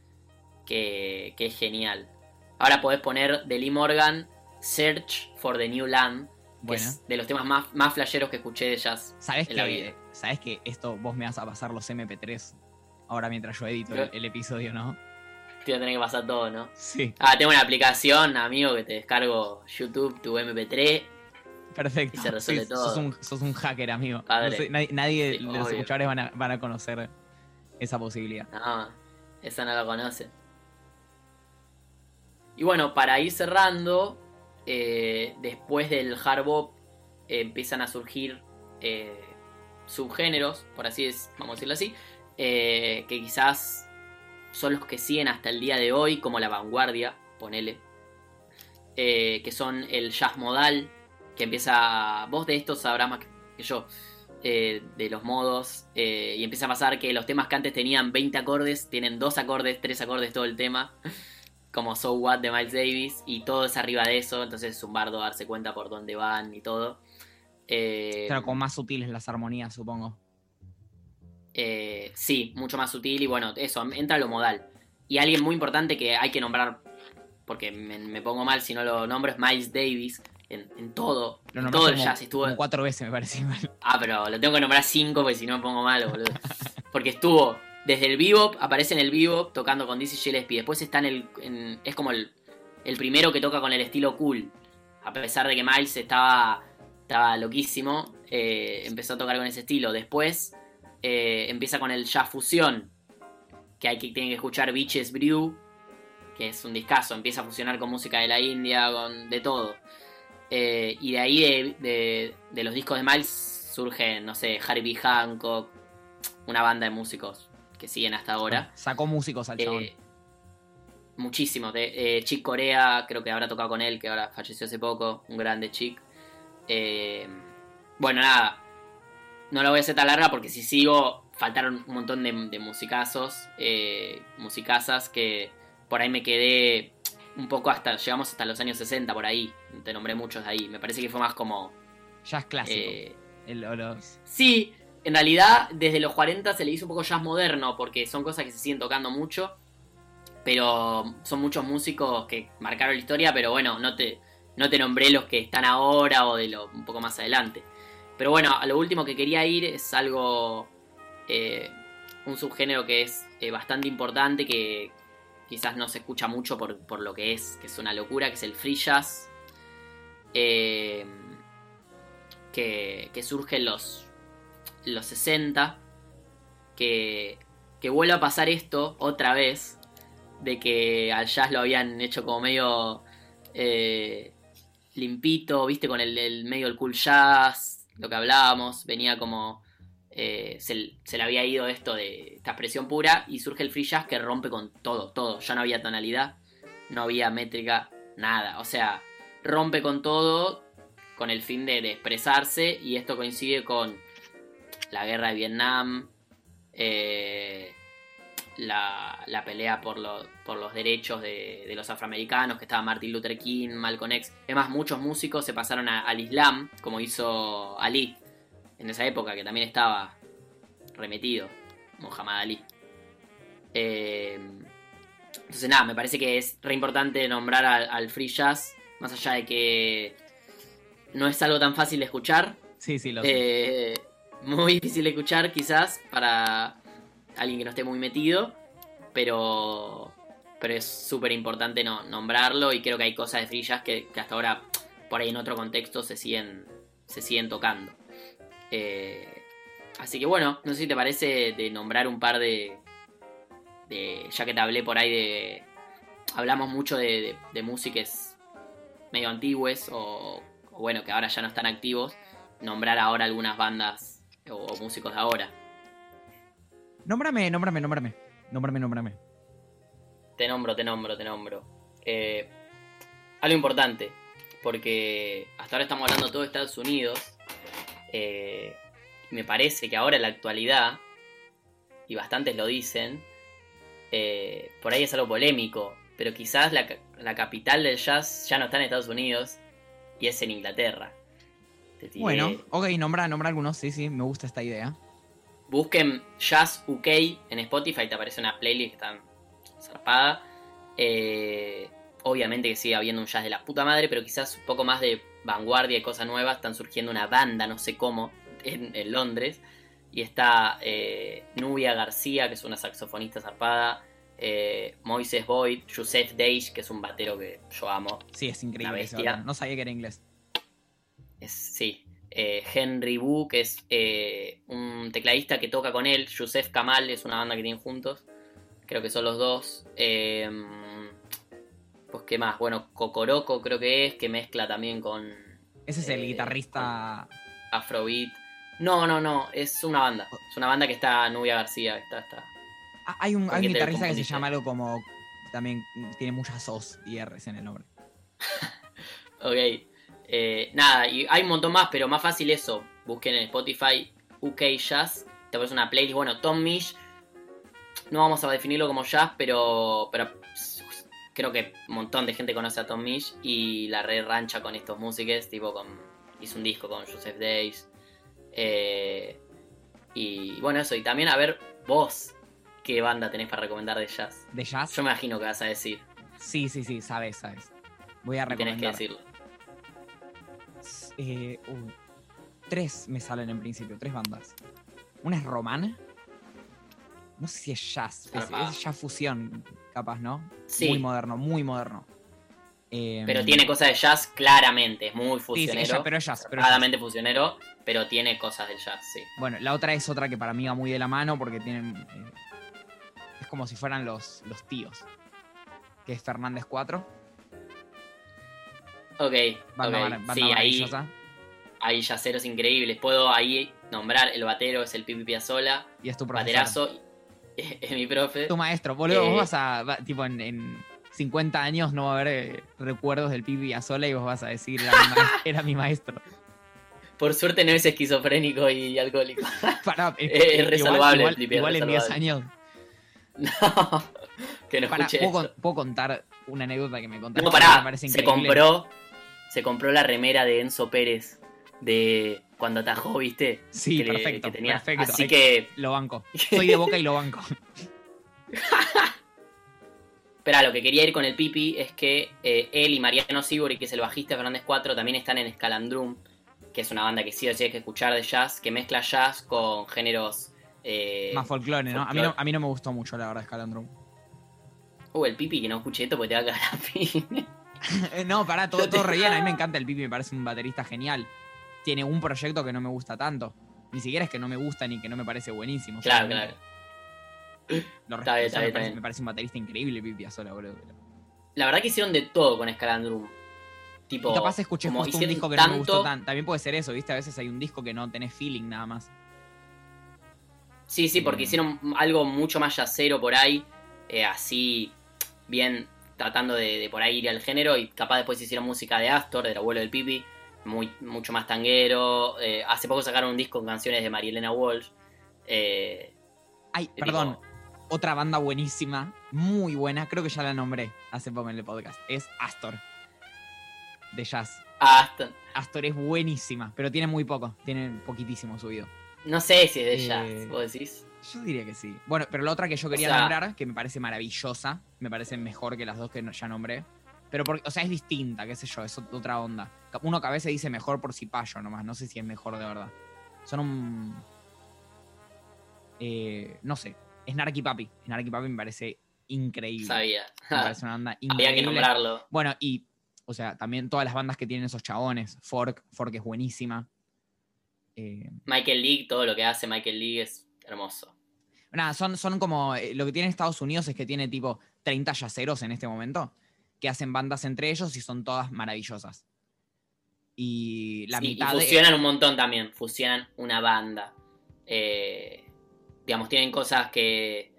que, que es genial. Ahora podés poner de Lee Morgan Search for the New Land, que Bueno, es de los temas más, más flasheros que escuché de jazz. ¿sabes en la que, vida. ¿sabes que esto vos me vas a pasar los MP3 ahora mientras yo edito el, episodio, no? Te va a tener que pasar todo, ¿no? Sí, Ah, tengo una aplicación, amigo, que te descargo YouTube, tu MP3. perfecto. Y se resuelve Sí, todo. Sos un, sos un hacker, amigo. No sé, nadie nadie Sí, de los escuchadores van a, van a conocer esa posibilidad. No, esa no lo conoce. Y bueno, para ir cerrando, eh, después del hard bop eh, empiezan a surgir eh, subgéneros, por así es, vamos a decirlo así, que quizás son los que siguen hasta el día de hoy, como la vanguardia, ponele, que son el jazz modal, que empieza, vos de estos sabrás más que yo, de los modos, y empieza a pasar que los temas que antes tenían 20 acordes, tienen 2 acordes, 3 acordes todo el tema, como So What de Miles Davis, y todo es arriba de eso, entonces es un bardo darse cuenta por dónde van y todo. Eh, Pero con más sutiles las armonías, supongo. eh, sí, mucho más sutil y bueno, eso, entra lo modal. Y alguien muy importante que hay que nombrar, porque me, me pongo mal si no lo nombro, es Miles Davis, en, en todo, Lo en todo el como- jazz estuvo... como cuatro veces, me parece igual. Ah, pero lo tengo que nombrar cinco porque si no me pongo malo, boludo. <laughs> Porque estuvo desde el bebop, aparece en el bebop tocando con Dizzy Gillespie. Después está en el. es como el, el primero que toca con el estilo cool. A pesar de que Miles estaba, estaba loquísimo, eh, empezó a tocar con ese estilo. Después eh, empieza con el jazz fusión. Que hay que, tienen que escuchar Beaches Brew. Que es un discazo. Empieza a fusionar con música de la India, con de todo. Eh, y de ahí, de, de- de los discos de Miles, surgen, no sé, Harvey Hancock, una banda de músicos que siguen hasta ahora. Sacó músicos al chabón. Eh, muchísimos. De, eh, Chick Corea, creo que habrá tocado con él, que ahora falleció hace poco. Un grande Chick. Eh, bueno, nada. No la voy a hacer tan larga porque si sigo, faltaron un montón de, de musicazos, eh, musicazas que por ahí me quedé un poco hasta, llegamos hasta los años 60 por ahí, te nombré muchos de ahí, me parece que fue más como... Jazz clásico. El- los- Sí, en realidad desde los 40 se le hizo un poco jazz moderno porque son cosas que se siguen tocando mucho, pero son muchos músicos que marcaron la historia, pero bueno, no te, no te nombré los que están ahora o de lo un poco más adelante. Pero bueno, a lo último que quería ir es algo, eh, un subgénero que es eh, bastante importante, que quizás no se escucha mucho por, por lo que es, que es una locura, que es el free jazz. Eh, que, que surge en los, los 60, que, que vuelve a pasar esto otra vez, de que al jazz lo habían hecho como medio eh, limpito, viste, con el, el medio del cool jazz, lo que hablábamos, venía como... eh, se, se le había ido esto de esta expresión pura y surge el free jazz que rompe con todo, todo. Ya no había tonalidad, no había métrica, nada. O sea, rompe con todo con el fin de, de expresarse y esto coincide con la guerra de Vietnam, eh, la, la pelea por, lo- por los derechos de, de los afroamericanos, que estaba Martin Luther King, Malcolm X. Es más, muchos músicos se pasaron a- al Islam, como hizo Ali en esa época, que también estaba remetido, Muhammad Ali. Eh, entonces nada, me parece que es re importante nombrar al, al free jazz, más allá de que no es algo tan fácil de escuchar, Sí, sí, lo sé. eh, muy difícil de escuchar quizás para alguien que no esté muy metido, pero, pero es súper importante no, nombrarlo y creo que hay cosas de free jazz que, hasta ahora por ahí en otro contexto se siguen, se siguen tocando. Eh, así que bueno, no sé si te parece de nombrar un par de, de ya que te hablé por ahí de... Hablamos mucho de, de, de músicas medio antiguas o, o bueno, que ahora ya no están activos nombrar ahora algunas bandas o, o músicos de ahora. Nómbrame, nómbrame, nómbrame. Nómbrame, nómbrame. Te nombro, te nombro, te nombro. Eh, algo importante, porque hasta ahora estamos hablando todo de Estados Unidos. eh, me parece que ahora en la actualidad, y bastantes lo dicen, eh, por ahí es algo polémico, pero quizás la, la capital del jazz ya no está en Estados Unidos y es en Inglaterra. Te tiré- Bueno, ok, nombra, nombra algunos, sí, sí, me gusta esta idea. Busquen Jazz UK en Spotify, te aparece una playlist que está zarpada. Eh, obviamente que sigue habiendo un jazz de la puta madre, pero quizás un poco más de vanguardia y cosas nuevas. Están surgiendo una banda, no sé cómo, en, en Londres. Y está eh, Nubia García, que es una saxofonista zarpada. eh, Moises Boyd, Joseph Dage, que es un batero que yo amo. Sí, es increíble. Bestia. No sabía que era inglés. Es, sí. Eh, Henry Wu, que es eh, un tecladista que toca con él. Yusef Kamal es una banda que tienen juntos. Creo que son los dos. Eh, pues, ¿qué más? Bueno, Cocoroco creo que es, que mezcla también con Ese es el Eh, guitarrista. Afrobeat. No, no, no, es una banda. Es una banda que está Nubia García. Está, está. Ah, hay un, ¿Con hay un guitarrista que se llama algo como. También tiene muchas O's y R's en el nombre. <laughs> Ok. Eh, nada, y hay un montón más, pero más fácil eso. Busquen en Spotify UK Jazz. Te aparece una playlist. Bueno, Tom Misch. No vamos a definirlo como jazz, pero, pero creo que un montón de gente conoce a Tom Misch y la red rancha con estos músicos. Tipo, con, hizo un disco con Joseph Days. Eh, y bueno, eso. Y también a ver vos qué banda tenés para recomendar de jazz. ¿De jazz? Yo me imagino que vas a decir. Sí, sí, sí, sabes, sabes. Voy a y tenés que recomendar. decirlo. Eh, uy, tres me salen en principio, tres bandas. Una es Romana. No sé si es jazz, es, es jazz fusión, capaz, ¿no? Sí. Muy moderno, muy moderno. Eh, Pero tiene cosas de jazz claramente, es muy sí, sí, fusionero. jazz, pero es jazz. Pero jazz. Claramente fusionero, pero tiene cosas del jazz, sí. Bueno, la otra es otra que para mí va muy de la mano porque tienen. eh, es como si fueran los, los tíos. Que es Fernández 4. Ok, Banda, ok. mar- banda sí, ahí maravillosa. hay yaceros increíbles. Puedo ahí nombrar el batero, es el Pipi Piazzola, Y es tu profesor. baterazo, <laughs> es mi profe. Tu maestro. Boludo, Eh, vos vas a. va- tipo, en, en 50 años no va a haber eh, recuerdos del Pipi sola y vos vas a decir, era mi, <laughs> era mi maestro. Por suerte no es esquizofrénico y alcohólico. <laughs> Pará, Es- es igual- re salvable, Igual, en 10 salvable. años. no, que no Pará, escuche ¿puedo, con- puedo contar una anécdota que me contaste. No, me pará, se compró, se compró la remera de Enzo Pérez de cuando atajó, ¿viste? Sí, que le- perfecto, que tenía. perfecto. Así Ay, que, Lo banco. Soy de boca y lo banco. <laughs> espera, lo que quería ir con el Pipi es que eh, él y Mariano Sibori, que es el bajista de Fernández 4, también están en Scalandrum, que es una banda que sí o sí hay que escuchar de jazz, que mezcla jazz con géneros... eh, Más folclore, ¿no? A mí no, a mí no me gustó mucho, la verdad, Scalandrum. Uh, el Pipi que no escuche esto porque te va a cagar a fin. <laughs> <laughs> No, pará, todo, todo re bien. A mí me encanta el Pipi, me parece un baterista genial. Tiene un proyecto que no me gusta tanto. Ni siquiera es que no me gusta ni que no me parece buenísimo. claro, claro. Lo Está respeto, bien, o sea, está me, bien, parece, está bien. me parece un baterista increíble, Pipi sola, boludo. La verdad que hicieron de todo con Scalandrum. Tipo, Y capaz escuché como justo un disco que no me gustó tanto- tan. También puede ser eso, ¿viste? A veces hay un disco que no tenés feeling nada más. Sí, sí, porque Mm. hicieron algo mucho más yacero por ahí, eh, así, bien tratando de, de por ahí ir al género, y capaz después hicieron música de Astor, del abuelo del Pipi, muy, mucho más tanguero. eh, hace poco sacaron un disco con canciones de Marielena Walsh. eh, Ay, tipo- perdón. Otra banda buenísima, muy buena, creo que ya la nombré hace poco en el podcast. Es Astor. De jazz. Astor. Astor es buenísima, pero tiene muy poco. Tiene poquitísimo subido. No sé si es de Eh, jazz, vos decís. Yo diría que sí. Bueno, pero la otra que yo quería sea- nombrar, que me parece maravillosa, me parece mejor que las dos que ya nombré. Pero, porque, o sea, es distinta, qué sé yo, es ot- otra onda. Uno que a veces dice mejor por si payo nomás, no sé si es mejor de verdad. Son un. eh, no sé, Snarky Papi. Snarky Papi me parece increíble. Sabía. Me parece una <laughs> banda Había que increíble. nombrarlo. Bueno, y, o sea, también todas las bandas que tienen esos chabones. Fork, Fork es buenísima. Eh, Michael League, todo lo que hace Michael League es hermoso. Nada, son, son como. eh, Lo que tiene Estados Unidos es que tiene tipo 30 yaceros en este momento que hacen bandas entre ellos y son todas maravillosas. Y la Sí, y mitad de. fusionan un montón también, fusionan una banda. Eh, digamos, tienen cosas que,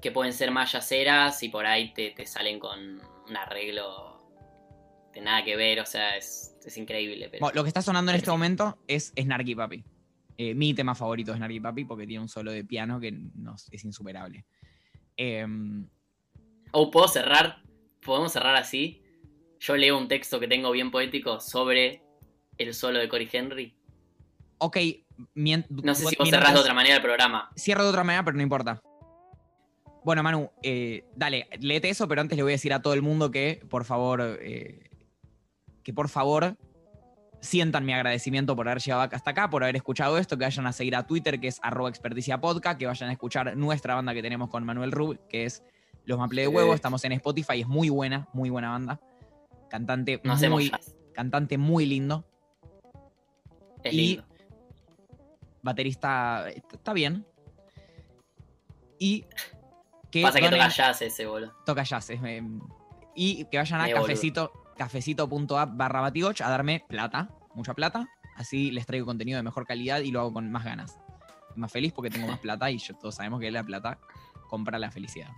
que pueden ser más yaceras y por ahí te, te salen con un arreglo de nada que ver, o sea, es, es increíble. Pero... Bueno, lo que está sonando en este momento es Snarky Papi. Eh, mi tema favorito es Snarky Papi porque tiene un solo de piano que nos, es insuperable. Em, Oh, ¿puedo cerrar? ¿Podemos cerrar así? Yo leo un texto que tengo bien poético sobre el solo de Cory Henry. ok, mien- No sé si vos cerrás de otra manera el programa. Cierro de otra manera, pero no importa. Bueno, Manu, eh, dale, léete eso, pero antes le voy a decir a todo el mundo que, por favor, eh, que por favor sientan mi agradecimiento por haber llegado hasta acá, por haber escuchado esto, que vayan a seguir a Twitter, que es arroba experticia podcast, que vayan a escuchar nuestra banda que tenemos con Manuel Rub, que es Los Maple de. Huevo, estamos en Spotify, es muy buena, muy buena banda. Cantante muy, cantante muy lindo, Es y- lindo. baterista, eh, está bien. Y que Pasa que toca jazz ese, boludo. toca jazz. eh, y que vayan a Me boludo. Cafecito, cafecito.app barra batioch a darme plata, mucha plata. Así les traigo contenido de mejor calidad y lo hago con más ganas. Más feliz porque tengo más <laughs> plata y yo- todos sabemos que la plata compra la felicidad.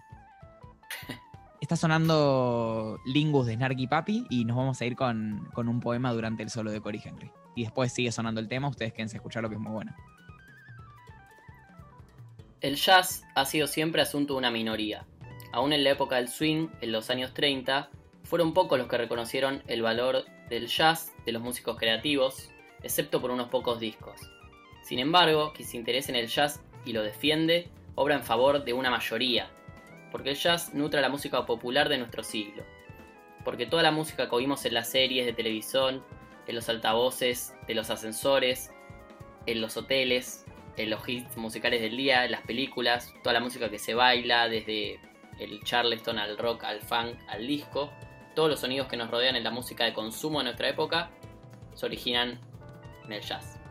Está sonando Lingus de Snarky Papi y nos vamos a ir con, con un poema durante el solo de Cory Henry. Y después sigue sonando el tema, ustedes quédense a escuchar lo que es muy bueno. El jazz ha sido siempre asunto de una minoría. Aún en la época del swing, en los años 30, fueron pocos los que reconocieron el valor del jazz de los músicos creativos, excepto por unos pocos discos. Sin embargo, quien se interesa en el jazz y lo defiende, obra en favor de una mayoría, porque el jazz nutre la música popular de nuestro siglo. Porque toda la música que oímos en las series de televisión, en los altavoces, de los ascensores, en los hoteles, en los hits musicales del día, en las películas, toda la música que se baila, desde el charleston al rock, al funk, al disco, todos los sonidos que nos rodean en la música de consumo de nuestra época se originan en el jazz.